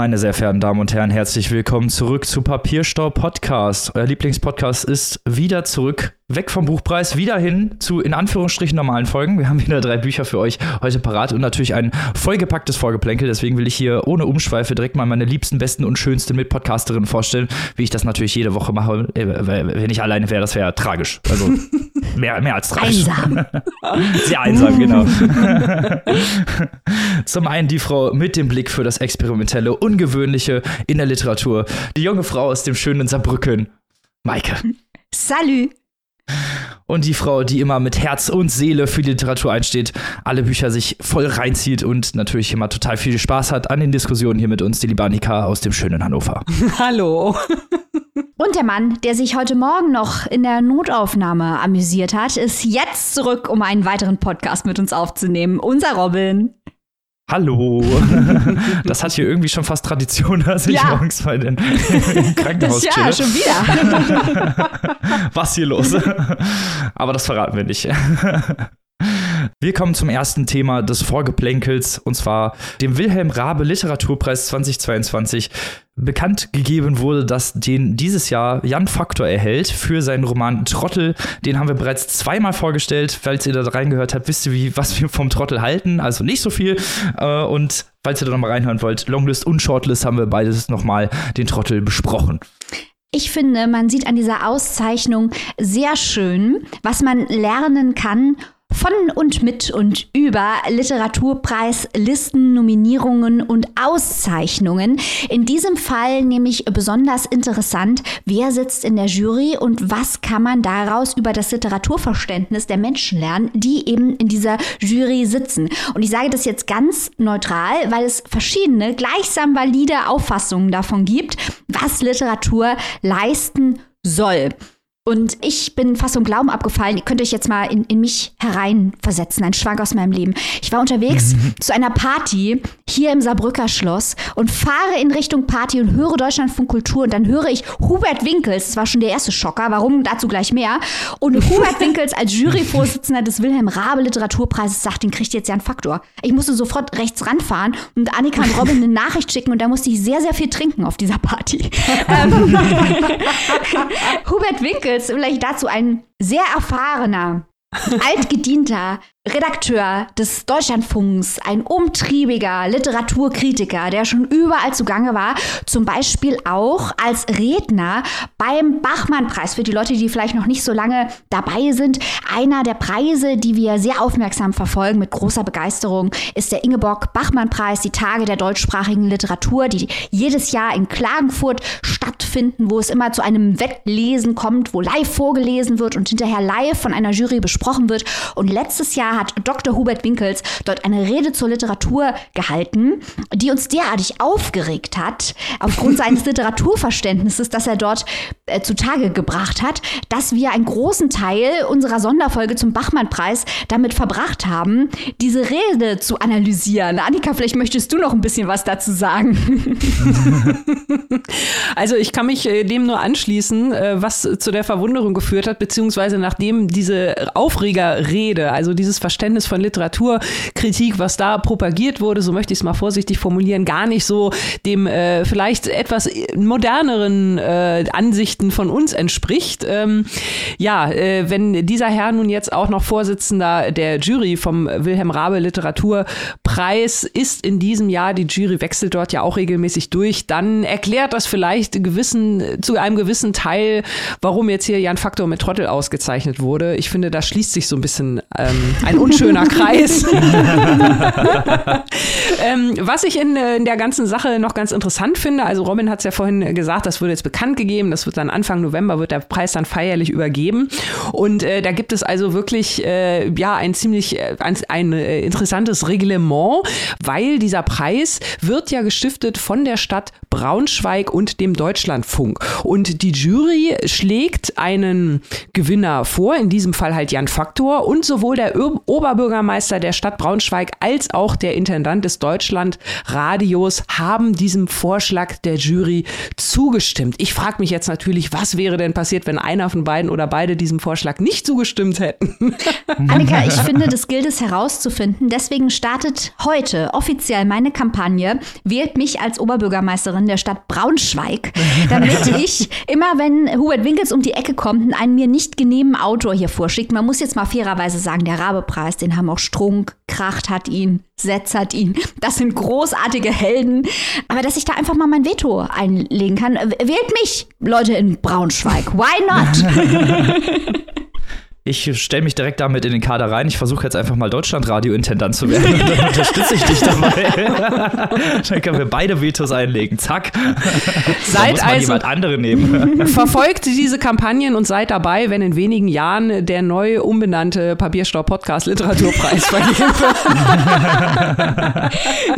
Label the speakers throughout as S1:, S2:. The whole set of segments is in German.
S1: Meine sehr verehrten Damen und Herren, herzlich willkommen zurück zu Papierstau Podcast. Euer Lieblingspodcast ist wieder zurück, weg vom Buchpreis, wieder hin zu in Anführungsstrichen normalen Folgen. Wir haben wieder drei Bücher für euch heute parat und natürlich ein vollgepacktes Vorgeplänkel. Deswegen will ich hier ohne Umschweife direkt mal meine liebsten, besten und schönsten Mitpodcasterinnen vorstellen, wie ich das natürlich jede Woche mache. Äh, wenn ich alleine wäre, das wäre tragisch. Also mehr, mehr als tragisch.
S2: Einsam.
S1: Sehr einsam, genau. Zum einen die Frau mit dem Blick für das Experimentelle Ungewöhnliche in der Literatur. Die junge Frau aus dem schönen Saarbrücken, Maike.
S2: Salut.
S1: Und die Frau, die immer mit Herz und Seele für die Literatur einsteht, alle Bücher sich voll reinzieht und natürlich immer total viel Spaß hat an den Diskussionen hier mit uns, die liebe Annika aus dem schönen Hannover.
S3: Hallo.
S2: Und der Mann, der sich heute Morgen noch in der Notaufnahme amüsiert hat, ist jetzt zurück, um einen weiteren Podcast mit uns aufzunehmen. Unser Robin.
S1: Hallo. Das hat hier irgendwie schon fast Tradition, dass ich
S2: Ja.
S1: morgens bei den im Krankenhaus
S2: ja,
S1: chille.
S2: schon wieder.
S1: Was hier los? Aber das verraten wir nicht. Wir kommen zum ersten Thema des Vorgeplänkels und zwar dem Wilhelm Rabe Literaturpreis 2022. Bekannt gegeben wurde, dass den dieses Jahr Jan Faktor erhält für seinen Roman Trottel. Den haben wir bereits zweimal vorgestellt. Falls ihr da reingehört habt, wisst ihr, wie, was wir vom Trottel halten. Also nicht so viel. Äh, Und falls ihr da nochmal reinhören wollt, Longlist und Shortlist haben wir beides nochmal den Trottel besprochen.
S2: Ich finde, man sieht an dieser Auszeichnung sehr schön, was man lernen kann von und mit und über Literaturpreislisten, Nominierungen und Auszeichnungen. In diesem Fall nämlich besonders interessant, wer sitzt in der Jury und was kann man daraus über das Literaturverständnis der Menschen lernen, die eben in dieser Jury sitzen. Und ich sage das jetzt ganz neutral, weil es verschiedene gleichsam valide Auffassungen davon gibt, was Literatur leisten soll. Und ich bin fast um Glauben abgefallen. Ihr könnt euch jetzt mal in, in mich hereinversetzen, ein Schwank aus meinem Leben. Ich war unterwegs zu einer Party hier im Saarbrücker Schloss und fahre in Richtung Party und höre Deutschlandfunk Kultur und dann höre ich Hubert Winkels, das war schon der erste Schocker, warum dazu gleich mehr. Und Hubert Winkels als Juryvorsitzender des Wilhelm Rabe Literaturpreises sagt, den kriegt jetzt ja einen Faktor. Ich musste sofort rechts ranfahren und Annika und Robin eine Nachricht schicken und da musste ich sehr, sehr viel trinken auf dieser Party. Ähm, Hubert Winkels, vielleicht dazu ein sehr erfahrener, altgedienter Redakteur des Deutschlandfunks, ein umtriebiger Literaturkritiker, der schon überall zugange war, zum Beispiel auch als Redner beim Bachmann-Preis. Für die Leute, die vielleicht noch nicht so lange dabei sind, einer der Preise, die wir sehr aufmerksam verfolgen mit großer Begeisterung, ist der Ingeborg-Bachmann-Preis, die Tage der deutschsprachigen Literatur, die jedes Jahr in Klagenfurt stattfinden, wo es immer zu einem Wettlesen kommt, wo live vorgelesen wird und hinterher live von einer Jury besprochen wird. Und letztes Jahr hat Dr. Hubert Winkels dort eine Rede zur Literatur gehalten, die uns derartig aufgeregt hat, aufgrund seines Literaturverständnisses, das er dort äh, zutage gebracht hat, dass wir einen großen Teil unserer Sonderfolge zum Bachmann-Preis damit verbracht haben, diese Rede zu analysieren. Annika, vielleicht möchtest du noch ein bisschen was dazu sagen.
S3: Also ich kann mich äh, dem nur anschließen, äh, was zu der Verwunderung geführt hat, beziehungsweise nachdem diese Aufregerrede, also dieses Verständnis von Literaturkritik, was da propagiert wurde, so möchte ich es mal vorsichtig formulieren, gar nicht so dem äh, vielleicht etwas moderneren äh, Ansichten von uns entspricht. Ähm, ja, äh, wenn dieser Herr nun jetzt auch noch Vorsitzender der Jury vom Wilhelm Rabe Literaturpreis ist in diesem Jahr, die Jury wechselt dort ja auch regelmäßig durch, dann erklärt das vielleicht gewissen, zu einem gewissen Teil, warum jetzt hier Jan Faktor mit Trottel ausgezeichnet wurde. Ich finde, da schließt sich so ein bisschen ähm, ein unschöner Kreis. ähm, was ich in, äh, in der ganzen Sache noch ganz interessant finde, also Robin hat es ja vorhin gesagt, das wird jetzt bekannt gegeben, das wird dann Anfang November, wird der Preis dann feierlich übergeben. Und äh, da gibt es also wirklich äh, ja ein ziemlich äh, ein, ein äh, interessantes Reglement, weil dieser Preis wird ja gestiftet von der Stadt Braunschweig und dem Deutschlandfunk. Und die Jury schlägt einen Gewinner vor, in diesem Fall halt Jan Faktor und sowohl der Oberbürgermeister der Stadt Braunschweig als auch der Intendant des Deutschlandradios haben diesem Vorschlag der Jury zugestimmt. Ich frage mich jetzt natürlich, was wäre denn passiert, wenn einer von beiden oder beide diesem Vorschlag nicht zugestimmt hätten?
S2: Annika, ich finde, das gilt es herauszufinden. Deswegen startet heute offiziell meine Kampagne Wählt mich als Oberbürgermeisterin der Stadt Braunschweig, damit ich immer, wenn Hubert Winkels um die Ecke kommt, einen mir nicht genehmen Autor hier vorschickt. Man muss jetzt mal fairerweise sagen, der Rabepreis, den haben auch Strunk, Kracht hat ihn, Setz hat ihn. Das sind großartige Helden. Aber dass ich da einfach mal mein Veto einlegen kann. Wählt mich, Leute in Braunschweig. Why not?
S1: ich stelle mich direkt damit in den Kader rein. Ich versuche jetzt einfach mal Deutschlandradio-Intendant zu werden. Und dann unterstütze ich dich dabei. dann können wir beide Vetos einlegen. Zack.
S3: Seid muss man also
S1: jemand andere nehmen.
S3: verfolgt diese Kampagnen und seid dabei, wenn in wenigen Jahren der neu umbenannte Papierstau-Podcast Literaturpreis vergeben wird.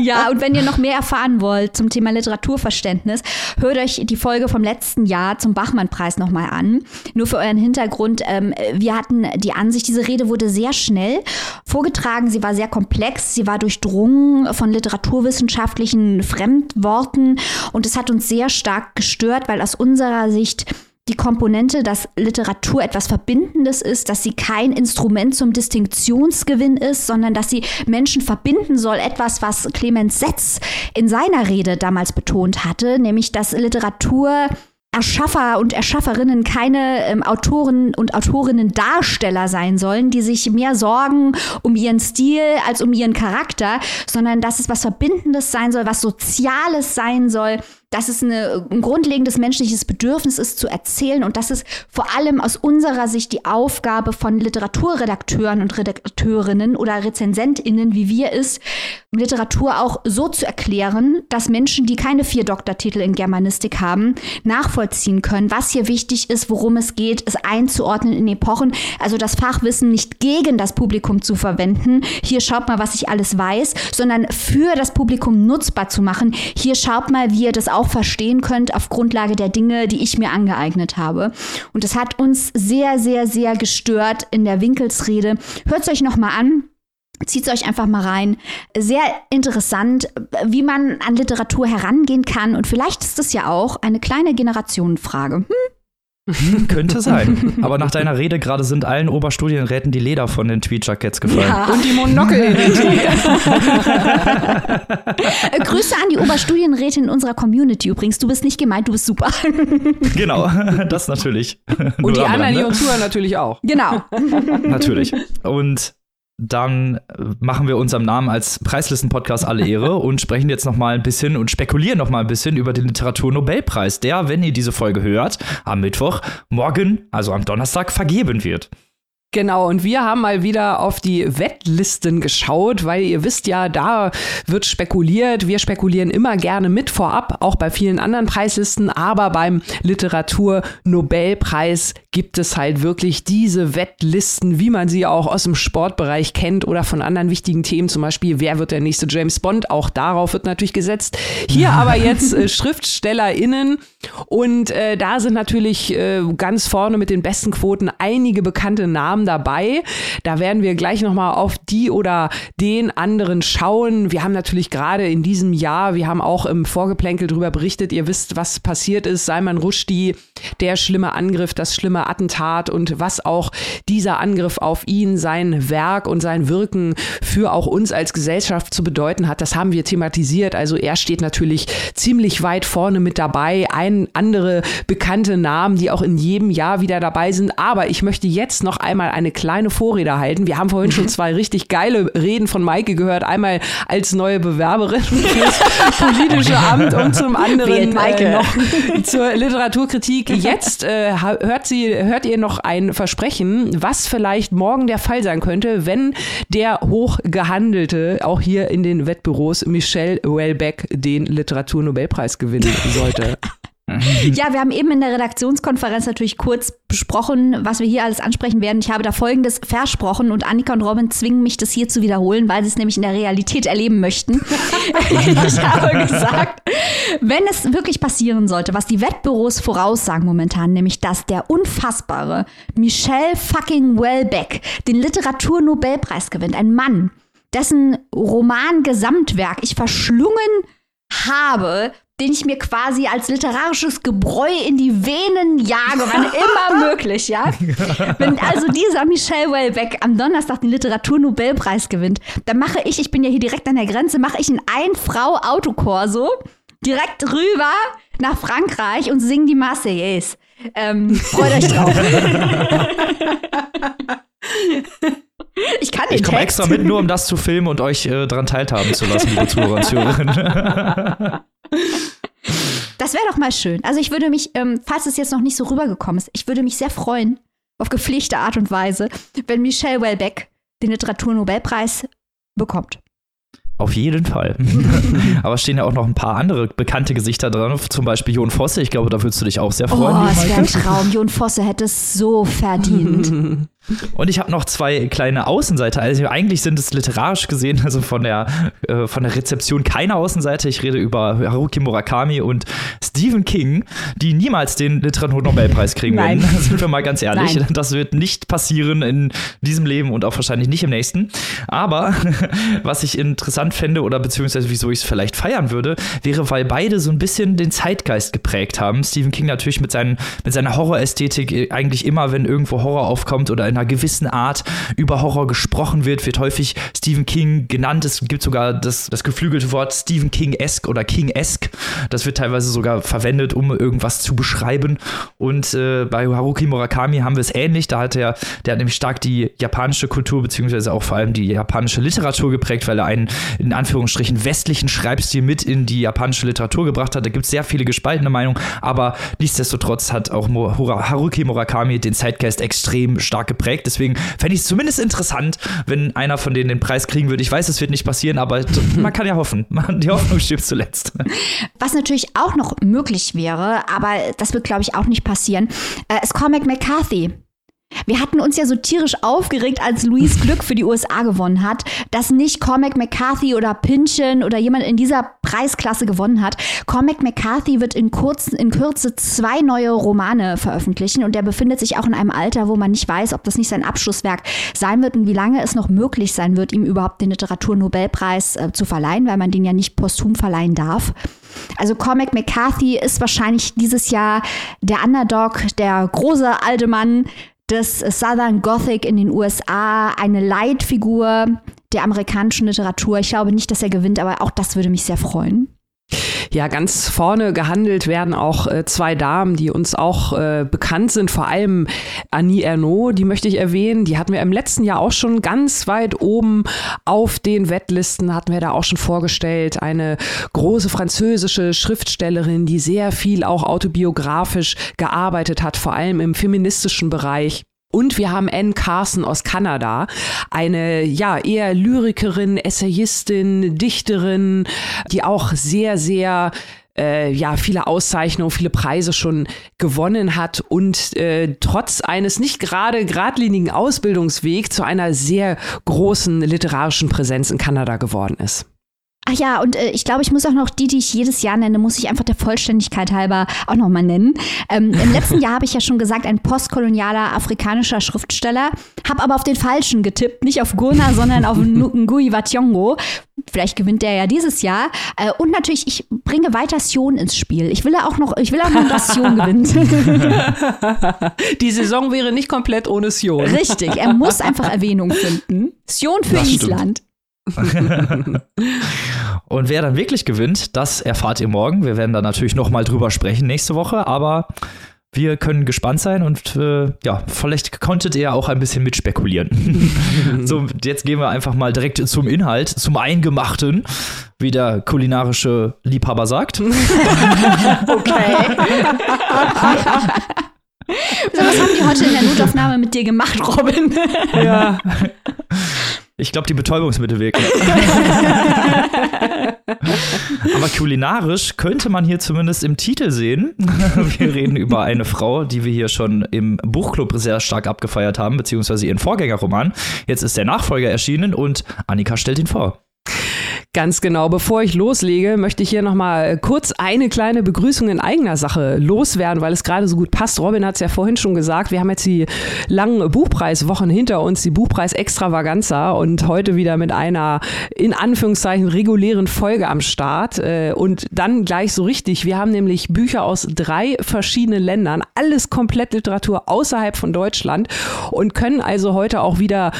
S2: ja, und wenn ihr noch mehr erfahren wollt zum Thema Literaturverständnis, hört euch die Folge vom letzten Jahr zum Bachmann-Preis nochmal an. Nur für euren Hintergrund, ähm, wir hatten hatten die Ansicht, diese Rede wurde sehr schnell vorgetragen. Sie war sehr komplex. Sie war durchdrungen von literaturwissenschaftlichen Fremdworten. Und es hat uns sehr stark gestört, weil aus unserer Sicht die Komponente, dass Literatur etwas Verbindendes ist, dass sie kein Instrument zum Distinktionsgewinn ist, sondern dass sie Menschen verbinden soll. Etwas, was Clemens Setz in seiner Rede damals betont hatte, nämlich dass Literatur Erschaffer und Erschafferinnen keine ähm, Autoren und Autorinnen Darsteller sein sollen, die sich mehr sorgen um ihren Stil als um ihren Charakter, sondern dass es was Verbindendes sein soll, was Soziales sein soll, dass es eine, ein grundlegendes menschliches Bedürfnis ist, zu erzählen. Und dass es vor allem aus unserer Sicht die Aufgabe von Literaturredakteuren und Redakteurinnen oder RezensentInnen wie wir ist, Literatur auch so zu erklären, dass Menschen, die keine vier Doktortitel in Germanistik haben, nachvollziehen können, was hier wichtig ist, worum es geht, es einzuordnen in Epochen, also das Fachwissen nicht gegen das Publikum zu verwenden, hier schaut mal, was ich alles weiß, sondern für das Publikum nutzbar zu machen, hier schaut mal, wie ihr das auch auch verstehen könnt auf Grundlage der Dinge, die ich mir angeeignet habe. Und das hat uns sehr, sehr, sehr gestört in der Winkelsrede. Hört es euch noch mal an. Zieht es euch einfach mal rein. Sehr interessant, wie man an Literatur herangehen kann. Und vielleicht ist das ja auch eine kleine Generationenfrage. Hm?
S1: Könnte sein. Aber nach deiner Rede gerade sind allen Oberstudienräten die Leder von den Tweetjackets gefallen. Ja.
S3: Und die Monokel in den Tee.
S2: Grüße an die Oberstudienräte in unserer Community übrigens. Du bist nicht gemeint, du bist super.
S1: genau, das natürlich.
S3: Und die anderen, die uns zuhören, natürlich auch.
S2: Genau.
S1: natürlich. Und dann machen wir unserem Namen als Preislisten-Podcast alle Ehre und sprechen jetzt noch mal ein bisschen und spekulieren noch mal ein bisschen über den Literaturnobelpreis, der, wenn ihr diese Folge hört, am Mittwoch, morgen, also am Donnerstag, vergeben wird.
S3: Genau, und wir haben mal wieder auf die Wettlisten geschaut, weil ihr wisst ja, da wird spekuliert. Wir spekulieren immer gerne mit vorab, auch bei vielen anderen Preislisten, aber beim Literatur-Nobelpreis gibt es halt wirklich diese Wettlisten, wie man sie auch aus dem Sportbereich kennt oder von anderen wichtigen Themen, zum Beispiel, wer wird der nächste James Bond? Auch darauf wird natürlich gesetzt. Hier aber jetzt äh, SchriftstellerInnen und äh, da sind natürlich äh, ganz vorne mit den besten Quoten einige bekannte Namen Namen dabei. Da werden wir gleich nochmal auf die oder den anderen schauen. Wir haben natürlich gerade in diesem Jahr, wir haben auch im Vorgeplänkel darüber berichtet, ihr wisst, was passiert ist. Salman Rushdie, der schlimme Angriff, das schlimme Attentat und was auch dieser Angriff auf ihn, sein Werk und sein Wirken für auch uns als Gesellschaft zu bedeuten hat, das haben wir thematisiert. Also er steht natürlich ziemlich weit vorne mit dabei. Ein andere bekannte Namen, die auch in jedem Jahr wieder dabei sind. Aber ich möchte jetzt noch einmal eine kleine Vorrede halten. Wir haben vorhin schon zwei richtig geile Reden von Maike gehört. Einmal als neue Bewerberin fürs politische Amt und zum anderen Maike äh, noch zur Literaturkritik. Jetzt äh, hört, sie, hört ihr noch ein Versprechen, was vielleicht morgen der Fall sein könnte, wenn der Hochgehandelte auch hier in den Wettbüros Michel Houellebecq den Literaturnobelpreis gewinnen sollte.
S2: ja, wir haben eben in der Redaktionskonferenz natürlich kurz besprochen, was wir hier alles ansprechen werden. Ich habe da Folgendes versprochen und Annika und Robin zwingen mich, das hier zu wiederholen, weil sie es nämlich in der Realität erleben möchten. ich habe gesagt, wenn es wirklich passieren sollte, was die Wettbüros voraussagen momentan, nämlich dass der unfassbare Michel fucking Welbeck den Literaturnobelpreis gewinnt, ein Mann, dessen Roman-Gesamtwerk ich verschlungen habe, den ich mir quasi als literarisches Gebräu in die Venen jage, wann immer möglich, ja. Wenn also dieser Michel Welbeck am Donnerstag den Literaturnobelpreis gewinnt, dann mache ich, ich bin ja hier direkt an der Grenze, mache ich ein Ein-Frau-Autokorso direkt rüber nach Frankreich und singe die Marseillaise. Ähm, freut euch drauf. Ich kann den
S1: Ich komme extra mit, nur um das zu filmen und euch äh, daran teilhaben zu lassen, liebe Zuhörer und Zuhörerinnen.
S2: Das wäre doch mal schön. Also ich würde mich, ähm, falls es jetzt noch nicht so rübergekommen ist, ich würde mich sehr freuen, auf gepflegte Art und Weise, wenn Michel Welbeck den Literaturnobelpreis bekommt.
S1: Auf jeden Fall. Aber es stehen ja auch noch ein paar andere bekannte Gesichter dran, zum Beispiel Jon Fosse. Ich glaube, da würdest du dich auch sehr freuen.
S2: Oh, es wäre ein. Traum. Jon Fosse hätte es so verdient.
S1: Und ich habe noch zwei kleine Außenseiter. Also eigentlich sind es literarisch gesehen, also von der, äh, von der Rezeption keine Außenseiter. Ich rede über Haruki Murakami und Stephen King, die niemals den Literaturnobelpreis kriegen
S2: Nein.
S1: werden. Sind wir mal ganz ehrlich.
S2: Nein.
S1: Das wird nicht passieren in diesem Leben und auch wahrscheinlich nicht im nächsten. Aber was ich interessant fände oder beziehungsweise wieso ich es vielleicht feiern würde, wäre, weil beide so ein bisschen den Zeitgeist geprägt haben. Stephen King natürlich mit, seinen, mit seiner Horrorästhetik äh, eigentlich immer, wenn irgendwo Horror aufkommt oder einer gewissen Art über Horror gesprochen wird, wird häufig Stephen King genannt. Es gibt sogar das, das geflügelte Wort Stephen King-esque oder King-esque. Das wird teilweise sogar verwendet, um irgendwas zu beschreiben. Und äh, bei Haruki Murakami haben wir es ähnlich. Da hat er, der hat nämlich stark die japanische Kultur, beziehungsweise auch vor allem die japanische Literatur geprägt, weil er einen, in Anführungsstrichen, westlichen Schreibstil mit in die japanische Literatur gebracht hat. Da gibt es sehr viele gespaltene Meinungen, aber nichtsdestotrotz hat auch Haruki Murakami den Zeitgeist extrem stark geprägt. Deswegen fände ich es zumindest interessant, wenn einer von denen den Preis kriegen würde. Ich weiß, es wird nicht passieren, aber man kann ja hoffen. Die Hoffnung stirbt zuletzt.
S2: Was natürlich auch noch möglich wäre, aber das wird, glaube ich, auch nicht passieren, äh, ist Cormac McCarthy. Wir hatten uns ja so tierisch aufgeregt, als Luis Glück für die USA gewonnen hat, dass nicht Cormac McCarthy oder Pynchon oder jemand in dieser Preisklasse gewonnen hat. Cormac McCarthy wird in, kurz, in Kürze zwei neue Romane veröffentlichen und der befindet sich auch in einem Alter, wo man nicht weiß, ob das nicht sein Abschlusswerk sein wird und wie lange es noch möglich sein wird, ihm überhaupt den Literaturnobelpreis äh, zu verleihen, weil man den ja nicht posthum verleihen darf. Also Cormac McCarthy ist wahrscheinlich dieses Jahr der Underdog, der große alte Mann des Southern Gothic in den USA, eine Leitfigur der amerikanischen Literatur. Ich glaube nicht, dass er gewinnt, aber auch das würde mich sehr freuen.
S3: Ja, ganz vorne gehandelt werden auch äh, zwei Damen, die uns auch äh, bekannt sind, vor allem Annie Ernaux, die möchte ich erwähnen. Die hatten wir im letzten Jahr auch schon ganz weit oben auf den Wettlisten, hatten wir da auch schon vorgestellt. Eine große französische Schriftstellerin, die sehr viel auch autobiografisch gearbeitet hat, vor allem im feministischen Bereich. Und wir haben Anne Carson aus Kanada, eine ja eher Lyrikerin, Essayistin, Dichterin, die auch sehr, sehr äh, ja, viele Auszeichnungen, viele Preise schon gewonnen hat und äh, trotz eines nicht gerade geradlinigen Ausbildungswegs zu einer sehr großen literarischen Präsenz in Kanada geworden ist.
S2: Ach ja, und äh, ich glaube, ich muss auch noch die, die ich jedes Jahr nenne, muss ich einfach der Vollständigkeit halber auch noch mal nennen. Ähm, Im letzten Jahr habe ich ja schon gesagt, ein postkolonialer afrikanischer Schriftsteller, habe aber auf den falschen getippt, nicht auf Gurna, sondern auf Ngui wa Thiong'o. Vielleicht gewinnt der ja dieses Jahr. Äh, und natürlich, ich bringe weiter Sion ins Spiel. Ich will ja auch noch, ich will auch noch, dass Sion gewinnt.
S3: Die Saison wäre nicht komplett ohne Sion.
S2: Richtig, er muss einfach Erwähnung finden. Sion für
S1: Das stimmt. Und wer dann wirklich gewinnt, das erfahrt ihr morgen. Wir werden da natürlich noch mal drüber sprechen nächste Woche, aber wir können gespannt sein und äh, ja, vielleicht konntet ihr auch ein bisschen mitspekulieren. so, jetzt gehen wir einfach mal direkt zum Inhalt, zum Eingemachten, wie der kulinarische Liebhaber sagt.
S2: Okay. so, was haben die heute in der Notaufnahme mit dir gemacht, Robin?
S3: Ja.
S1: Ich glaube, die Betäubungsmittel wirken. Aber kulinarisch könnte man hier zumindest im Titel sehen. Wir reden über eine Frau, die wir hier schon im Buchclub sehr stark abgefeiert haben, beziehungsweise ihren Vorgängerroman. Jetzt ist der Nachfolger erschienen und Annika stellt ihn vor.
S3: Ganz genau. Bevor ich loslege, möchte ich hier nochmal kurz eine kleine Begrüßung in eigener Sache loswerden, weil es gerade so gut passt. Robin hat es ja vorhin schon gesagt. Wir haben jetzt die langen Buchpreiswochen hinter uns, die Buchpreis Extravaganza und heute wieder mit einer in Anführungszeichen regulären Folge am Start. Äh, und dann gleich so richtig. Wir haben nämlich Bücher aus drei verschiedenen Ländern, alles komplett Literatur außerhalb von Deutschland und können also heute auch wieder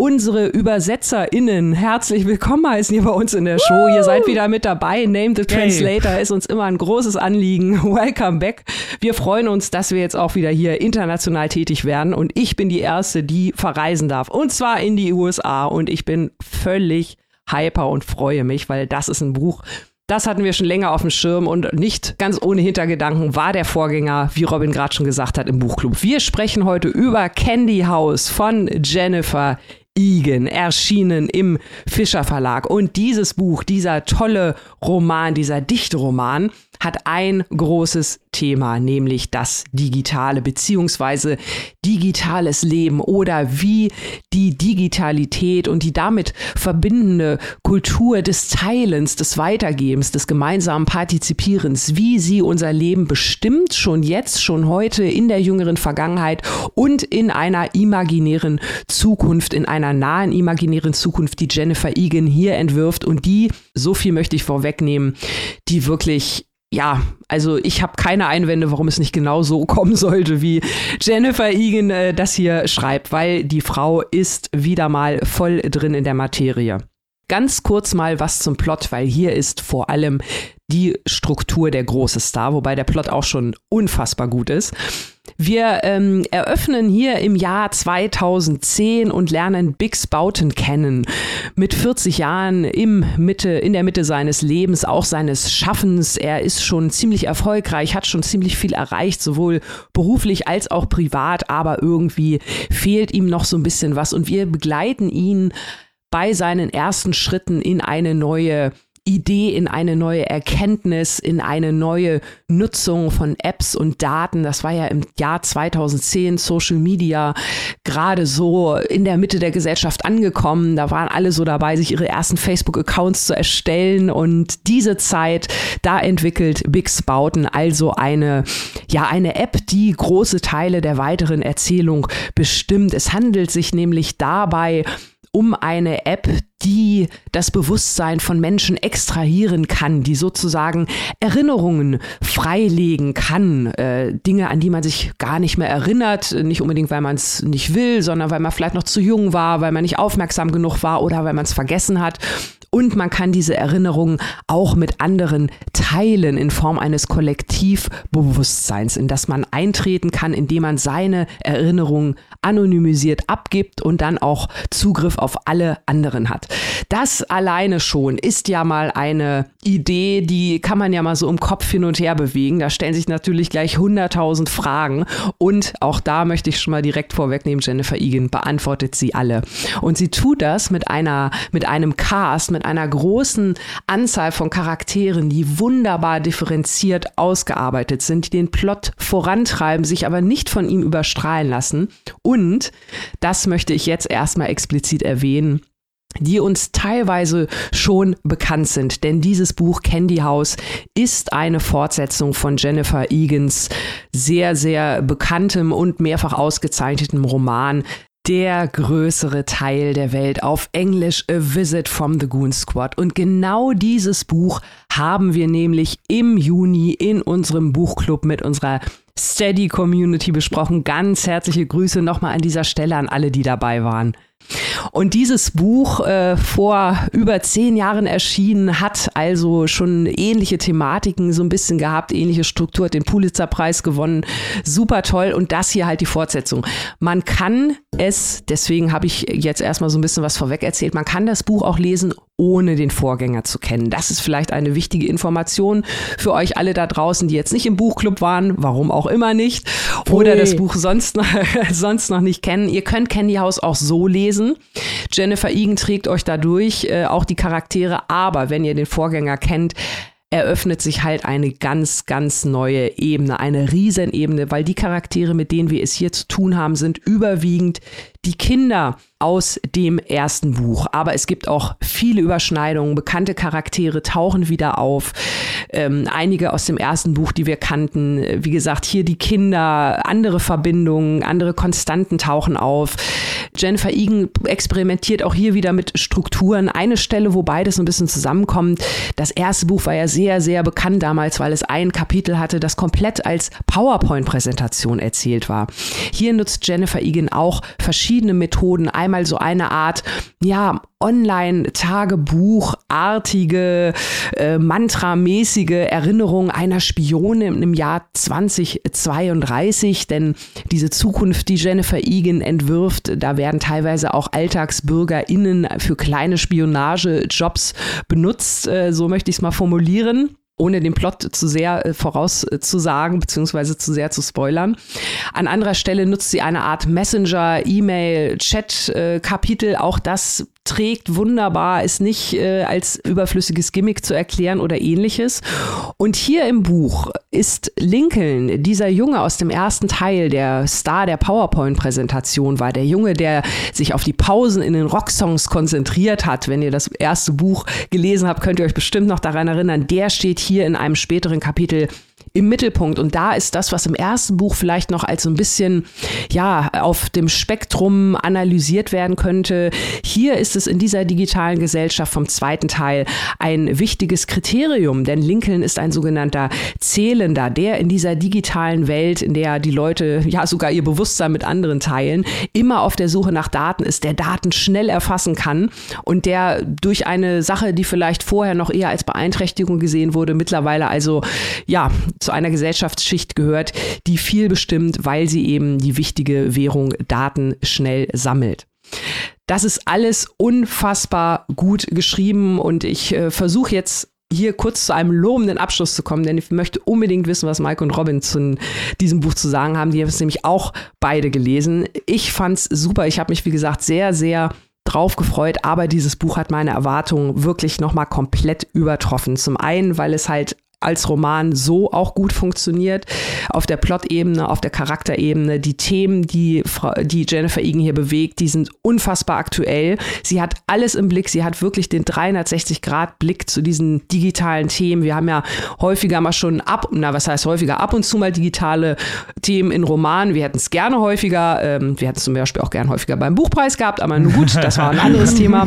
S3: unsere ÜbersetzerInnen herzlich willkommen heißen hier bei uns in der Show. Ihr seid wieder mit dabei. Name the Translator hey. ist uns immer ein großes Anliegen. Welcome back. Wir freuen uns, dass wir jetzt auch wieder hier international tätig werden und ich bin die Erste, die verreisen darf. Und zwar in die USA und ich bin völlig hyper und freue mich, weil das ist ein Buch, das hatten wir schon länger auf dem Schirm und nicht ganz ohne Hintergedanken war der Vorgänger, wie Robin gerade schon gesagt hat, im Buchclub. Wir sprechen heute über Candy House von Jennifer Igen, erschienen im Fischer Verlag. Und dieses Buch, dieser tolle Roman, dieser Dichtroman, hat ein großes Thema, nämlich das Digitale beziehungsweise digitales Leben oder wie die Digitalität und die damit verbindende Kultur des Teilens, des Weitergebens, des gemeinsamen Partizipierens, wie sie unser Leben bestimmt, schon jetzt, schon heute, in der jüngeren Vergangenheit und in einer imaginären Zukunft, in einer nahen imaginären Zukunft, die Jennifer Egan hier entwirft. Und die, so viel möchte ich vorwegnehmen, die wirklich ja, also ich habe keine Einwände, warum es nicht genau so kommen sollte, wie Jennifer Egan äh, das hier schreibt, weil die Frau ist wieder mal voll drin in der Materie. Ganz kurz mal was zum Plot, weil hier ist vor allem die Struktur der große Star, wobei der Plot auch schon unfassbar gut ist. Wir ähm, eröffnen hier im Jahr 2010 und lernen Bix Boughton kennen. Mit 40 Jahren im Mitte, in der Mitte seines Lebens, auch seines Schaffens. Er ist schon ziemlich erfolgreich, hat schon ziemlich viel erreicht, sowohl beruflich als auch privat, aber irgendwie fehlt ihm noch so ein bisschen was und wir begleiten ihn bei seinen ersten Schritten in eine neue Idee in eine neue Erkenntnis, in eine neue Nutzung von Apps und Daten. Das war ja im Jahr 2010 Social Media gerade so in der Mitte der Gesellschaft angekommen. Da waren alle so dabei, sich ihre ersten Facebook-Accounts zu erstellen. Und diese Zeit, da entwickelt Bix Bauten also eine, ja, eine App, die große Teile der weiteren Erzählung bestimmt. Es handelt sich nämlich dabei um eine App, die das Bewusstsein von Menschen extrahieren kann, die sozusagen Erinnerungen freilegen kann, äh, Dinge, an die man sich gar nicht mehr erinnert, nicht unbedingt, weil man es nicht will, sondern weil man vielleicht noch zu jung war, weil man nicht aufmerksam genug war oder weil man es vergessen hat. Und man kann diese Erinnerungen auch mit anderen teilen in Form eines Kollektivbewusstseins, in das man eintreten kann, indem man seine Erinnerungen anonymisiert abgibt und dann auch Zugriff auf alle anderen hat. Das alleine schon ist ja mal eine Idee, die kann man ja mal so im Kopf hin und her bewegen. Da stellen sich natürlich gleich 100.000 Fragen und auch da möchte ich schon mal direkt vorwegnehmen, Jennifer Egan beantwortet sie alle. Und sie tut das mit einer, mit einem Cast, mit einer großen Anzahl von Charakteren, die wunderbar differenziert ausgearbeitet sind, die den Plot vorantreiben, sich aber nicht von ihm überstrahlen lassen. Und, das möchte ich jetzt erstmal explizit erwähnen, die uns teilweise schon bekannt sind. Denn dieses Buch Candy House ist eine Fortsetzung von Jennifer Egans sehr, sehr bekanntem und mehrfach ausgezeichnetem Roman der größere Teil der Welt auf Englisch A Visit from the Goon Squad. Und genau dieses Buch haben wir nämlich im Juni in unserem Buchclub mit unserer Steady Community besprochen. Ganz herzliche Grüße nochmal an dieser Stelle an alle, die dabei waren. Und dieses Buch, äh, vor über zehn Jahren erschienen, hat also schon ähnliche Thematiken so ein bisschen gehabt, ähnliche Struktur, hat den Pulitzerpreis gewonnen. Super toll. Und das hier halt die Fortsetzung. Man kann es, deswegen habe ich jetzt erstmal so ein bisschen was vorweg erzählt, man kann das Buch auch lesen, ohne den Vorgänger zu kennen. Das ist vielleicht eine wichtige Information für euch alle da draußen, die jetzt nicht im Buchclub waren, warum auch immer nicht, oder das Buch sonst noch, sonst noch nicht kennen. Ihr könnt Candy House auch so lesen. Jennifer Egan trägt euch dadurch, äh, auch die Charaktere, aber wenn ihr den Vorgänger kennt, eröffnet sich halt eine ganz, ganz neue Ebene, eine Riesenebene, weil die Charaktere, mit denen wir es hier zu tun haben, sind überwiegend die Kinder aus dem ersten Buch. Aber es gibt auch viele Überschneidungen. Bekannte Charaktere tauchen wieder auf. Ähm, einige aus dem ersten Buch, die wir kannten. Wie gesagt, hier die Kinder, andere Verbindungen, andere Konstanten tauchen auf. Jennifer Egan experimentiert auch hier wieder mit Strukturen. Eine Stelle, wo beides ein bisschen zusammenkommt. Das erste Buch war ja sehr, sehr bekannt damals, weil es ein Kapitel hatte, das komplett als PowerPoint-Präsentation erzählt war. Hier nutzt Jennifer Egan auch verschiedene Methoden. Einmal so eine Art, ja, Online-Tagebuchartige, äh, mantramäßige Erinnerung einer Spionin im Jahr 2032. Denn diese Zukunft, die Jennifer Egan entwirft, da werden teilweise auch AlltagsbürgerInnen für kleine Spionagejobs benutzt. Äh, so möchte ich es mal formulieren ohne den Plot zu sehr äh, vorauszusagen, beziehungsweise zu sehr zu spoilern. An anderer Stelle nutzt sie eine Art Messenger, E-Mail, Chat-Kapitel. Auch das trägt wunderbar, ist nicht äh, als überflüssiges Gimmick zu erklären oder ähnliches. Und hier im Buch ist Lincoln, dieser Junge aus dem ersten Teil, der Star der PowerPoint-Präsentation war, der Junge, der sich auf die Pausen in den Rocksongs konzentriert hat. Wenn ihr das erste Buch gelesen habt, könnt ihr euch bestimmt noch daran erinnern. Der steht hier in einem späteren Kapitel im Mittelpunkt. Und da ist das, was im ersten Buch vielleicht noch als so ein bisschen, ja, auf dem Spektrum analysiert werden könnte. Hier ist es in dieser digitalen Gesellschaft vom zweiten Teil ein wichtiges Kriterium, denn Lincoln ist ein sogenannter Zählender, der in dieser digitalen Welt, in der die Leute ja sogar ihr Bewusstsein mit anderen teilen, immer auf der Suche nach Daten ist, der Daten schnell erfassen kann und der durch eine Sache, die vielleicht vorher noch eher als Beeinträchtigung gesehen wurde, mittlerweile also ja zu einer Gesellschaftsschicht gehört, die viel bestimmt, weil sie eben die wichtige Währung Daten schnell sammelt. Das ist alles unfassbar gut geschrieben und ich äh, versuche jetzt hier kurz zu einem lobenden Abschluss zu kommen, denn ich möchte unbedingt wissen, was Mike und Robin zu diesem Buch zu sagen haben. Die haben es nämlich auch beide gelesen. Ich fand es super. Ich habe mich, wie gesagt, sehr, sehr drauf gefreut, aber dieses Buch hat meine Erwartungen wirklich nochmal komplett übertroffen. Zum einen, weil es halt als Roman so auch gut funktioniert. Auf der Plot-Ebene, auf der Charakterebene. Die Themen, die, die Jennifer Egan hier bewegt, die sind unfassbar aktuell. Sie hat alles im Blick. Sie hat wirklich den 360-Grad-Blick zu diesen digitalen Themen. Wir haben ja häufiger mal schon ab, na, was heißt häufiger? Ab und zu mal digitale Themen in Romanen. Wir hätten es gerne häufiger. Ähm, wir hätten es zum Beispiel auch gerne häufiger beim Buchpreis gehabt, aber nun gut, das war ein anderes Thema.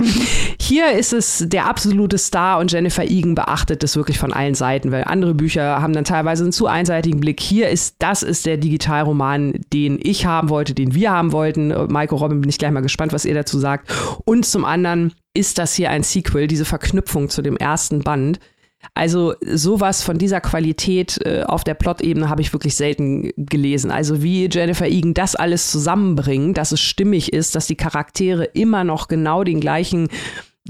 S3: Hier ist es der absolute Star und Jennifer Egan beachtet das wirklich von allen Seiten, weil weil andere Bücher haben dann teilweise einen zu einseitigen Blick. Hier ist, das ist der Digitalroman, den ich haben wollte, den wir haben wollten. Michael Robin bin ich gleich mal gespannt, was ihr dazu sagt. Und zum anderen ist das hier ein Sequel, diese Verknüpfung zu dem ersten Band. Also sowas von dieser Qualität äh, auf der Plot-Ebene habe ich wirklich selten gelesen. Also wie Jennifer Egan das alles zusammenbringt, dass es stimmig ist, dass die Charaktere immer noch genau den gleichen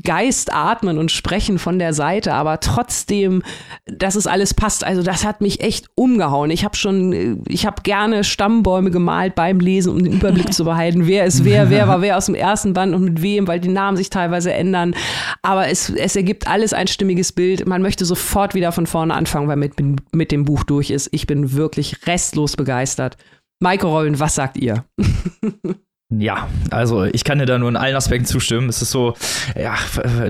S3: Geist atmen und sprechen von der Seite, aber trotzdem, dass es alles passt. Also das hat mich echt umgehauen. Ich habe schon, ich habe gerne Stammbäume gemalt beim Lesen, um den Überblick zu behalten, wer ist wer, wer war wer aus dem ersten Band und mit wem, weil die Namen sich teilweise ändern. Aber es, es ergibt alles ein stimmiges Bild. Man möchte sofort wieder von vorne anfangen, weil mit, mit dem Buch durch ist. Ich bin wirklich restlos begeistert. Maike Rollen, was sagt ihr?
S1: Ja, also ich kann dir da nur in allen Aspekten zustimmen. Es ist so, ja,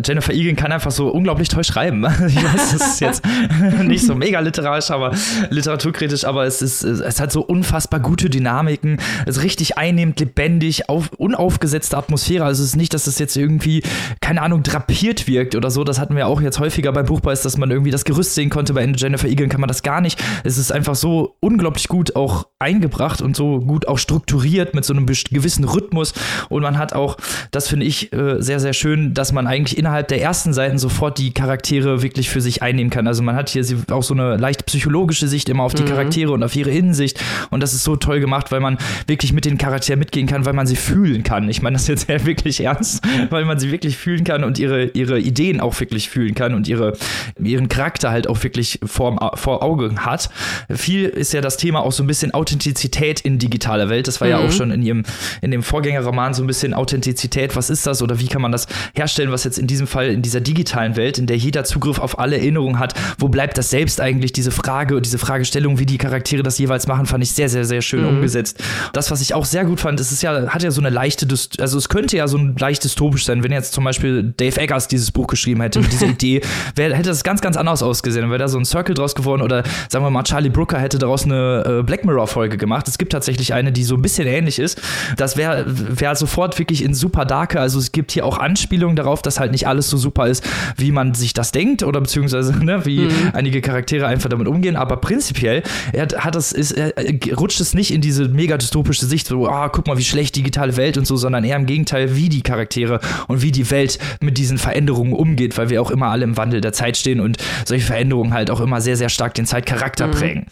S1: Jennifer Egan kann einfach so unglaublich toll schreiben. Ich weiß, das ist jetzt nicht so mega literarisch, aber literaturkritisch, aber es ist, es hat so unfassbar gute Dynamiken. Es ist richtig einnehmend, lebendig, auf, unaufgesetzte Atmosphäre. Also es ist nicht, dass es jetzt irgendwie, keine Ahnung, drapiert wirkt oder so. Das hatten wir auch jetzt häufiger beim Buchpreis, dass man irgendwie das Gerüst sehen konnte. Bei Jennifer Egan kann man das gar nicht. Es ist einfach so unglaublich gut auch eingebracht und so gut auch strukturiert mit so einem gewissen Rhythmus. Und man hat auch, das finde ich äh, sehr, sehr schön, dass man eigentlich innerhalb der ersten Seiten sofort die Charaktere wirklich für sich einnehmen kann. Also man hat hier auch so eine leicht psychologische Sicht immer auf die mhm. Charaktere und auf ihre Innensicht. Und das ist so toll gemacht, weil man wirklich mit den Charakteren mitgehen kann, weil man sie fühlen kann. Ich meine das jetzt ja wirklich ernst, weil man sie wirklich fühlen kann und ihre, ihre Ideen auch wirklich fühlen kann und ihre, ihren Charakter halt auch wirklich vor, vor Augen hat. Viel ist ja das Thema auch so ein bisschen Authentizität in digitaler Welt. Das war mhm. ja auch schon in ihrem, in dem Vorgängerroman so ein bisschen Authentizität. Was ist das oder wie kann man das herstellen, was jetzt in diesem Fall in dieser digitalen Welt, in der jeder Zugriff auf alle Erinnerungen hat, wo bleibt das selbst eigentlich? Diese Frage und diese Fragestellung, wie die Charaktere das jeweils machen, fand ich sehr, sehr, sehr schön mhm. umgesetzt. Das, was ich auch sehr gut fand, es ist ja, hat ja so eine leichte, also es könnte ja so ein leicht dystopisch sein, wenn jetzt zum Beispiel Dave Eggers dieses Buch geschrieben hätte mit dieser Idee, wär, hätte das ganz, ganz anders ausgesehen. Wäre da so ein Circle draus geworden oder sagen wir mal, Charlie Brooker hätte daraus eine äh, Black Mirror-Folge gemacht. Es gibt tatsächlich eine, die so ein bisschen ähnlich ist. Das wäre wär sofort wirklich in super darke. Also es gibt hier auch Anspielungen darauf, dass halt nicht alles so super ist, wie man sich das denkt oder beziehungsweise ne, wie mhm. einige Charaktere einfach damit umgehen. Aber prinzipiell er hat es, ist, er rutscht es nicht in diese mega dystopische Sicht, so, ah, guck mal, wie schlecht digitale Welt und so, sondern eher im Gegenteil, wie die Charaktere und wie die Welt mit diesen Veränderungen umgeht, weil wir auch immer alle im Wandel der Zeit stehen und solche Veränderungen halt auch immer sehr, sehr stark den Zeitcharakter mhm. prägen.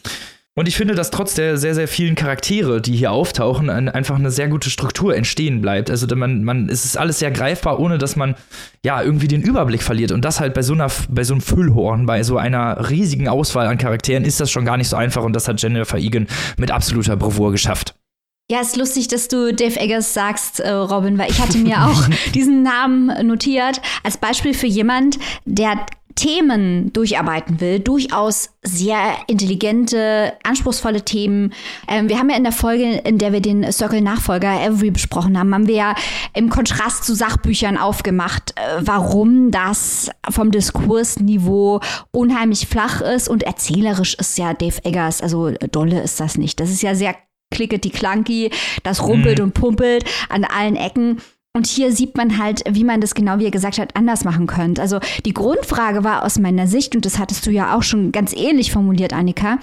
S1: Und ich finde, dass trotz der sehr, sehr vielen Charaktere, die hier auftauchen, einfach eine sehr gute Struktur entstehen bleibt. Also man, man, es ist alles sehr greifbar, ohne dass man ja irgendwie den Überblick verliert. Und das halt bei so einer, bei so einem Füllhorn, bei so einer riesigen Auswahl an Charakteren ist das schon gar nicht so einfach und das hat Jennifer Egan mit absoluter Bravour geschafft.
S2: Ja, ist lustig, dass du Dave Eggers sagst, äh, Robin, weil ich hatte mir auch diesen Namen notiert als Beispiel für jemand, der Themen durcharbeiten will, durchaus sehr intelligente, anspruchsvolle Themen. Ähm, wir haben ja in der Folge, in der wir den Circle-Nachfolger Every besprochen haben, haben wir ja im Kontrast zu Sachbüchern aufgemacht, äh, warum das vom Diskursniveau unheimlich flach ist und erzählerisch ist ja Dave Eggers, also dolle ist das nicht. Das ist ja sehr klickety clunky, das rumpelt mhm. und pumpelt an allen Ecken. Und hier sieht man halt, wie man das genau, wie er gesagt hat, anders machen könnte. Also die Grundfrage war aus meiner Sicht, und das hattest du ja auch schon ganz ähnlich formuliert, Annika,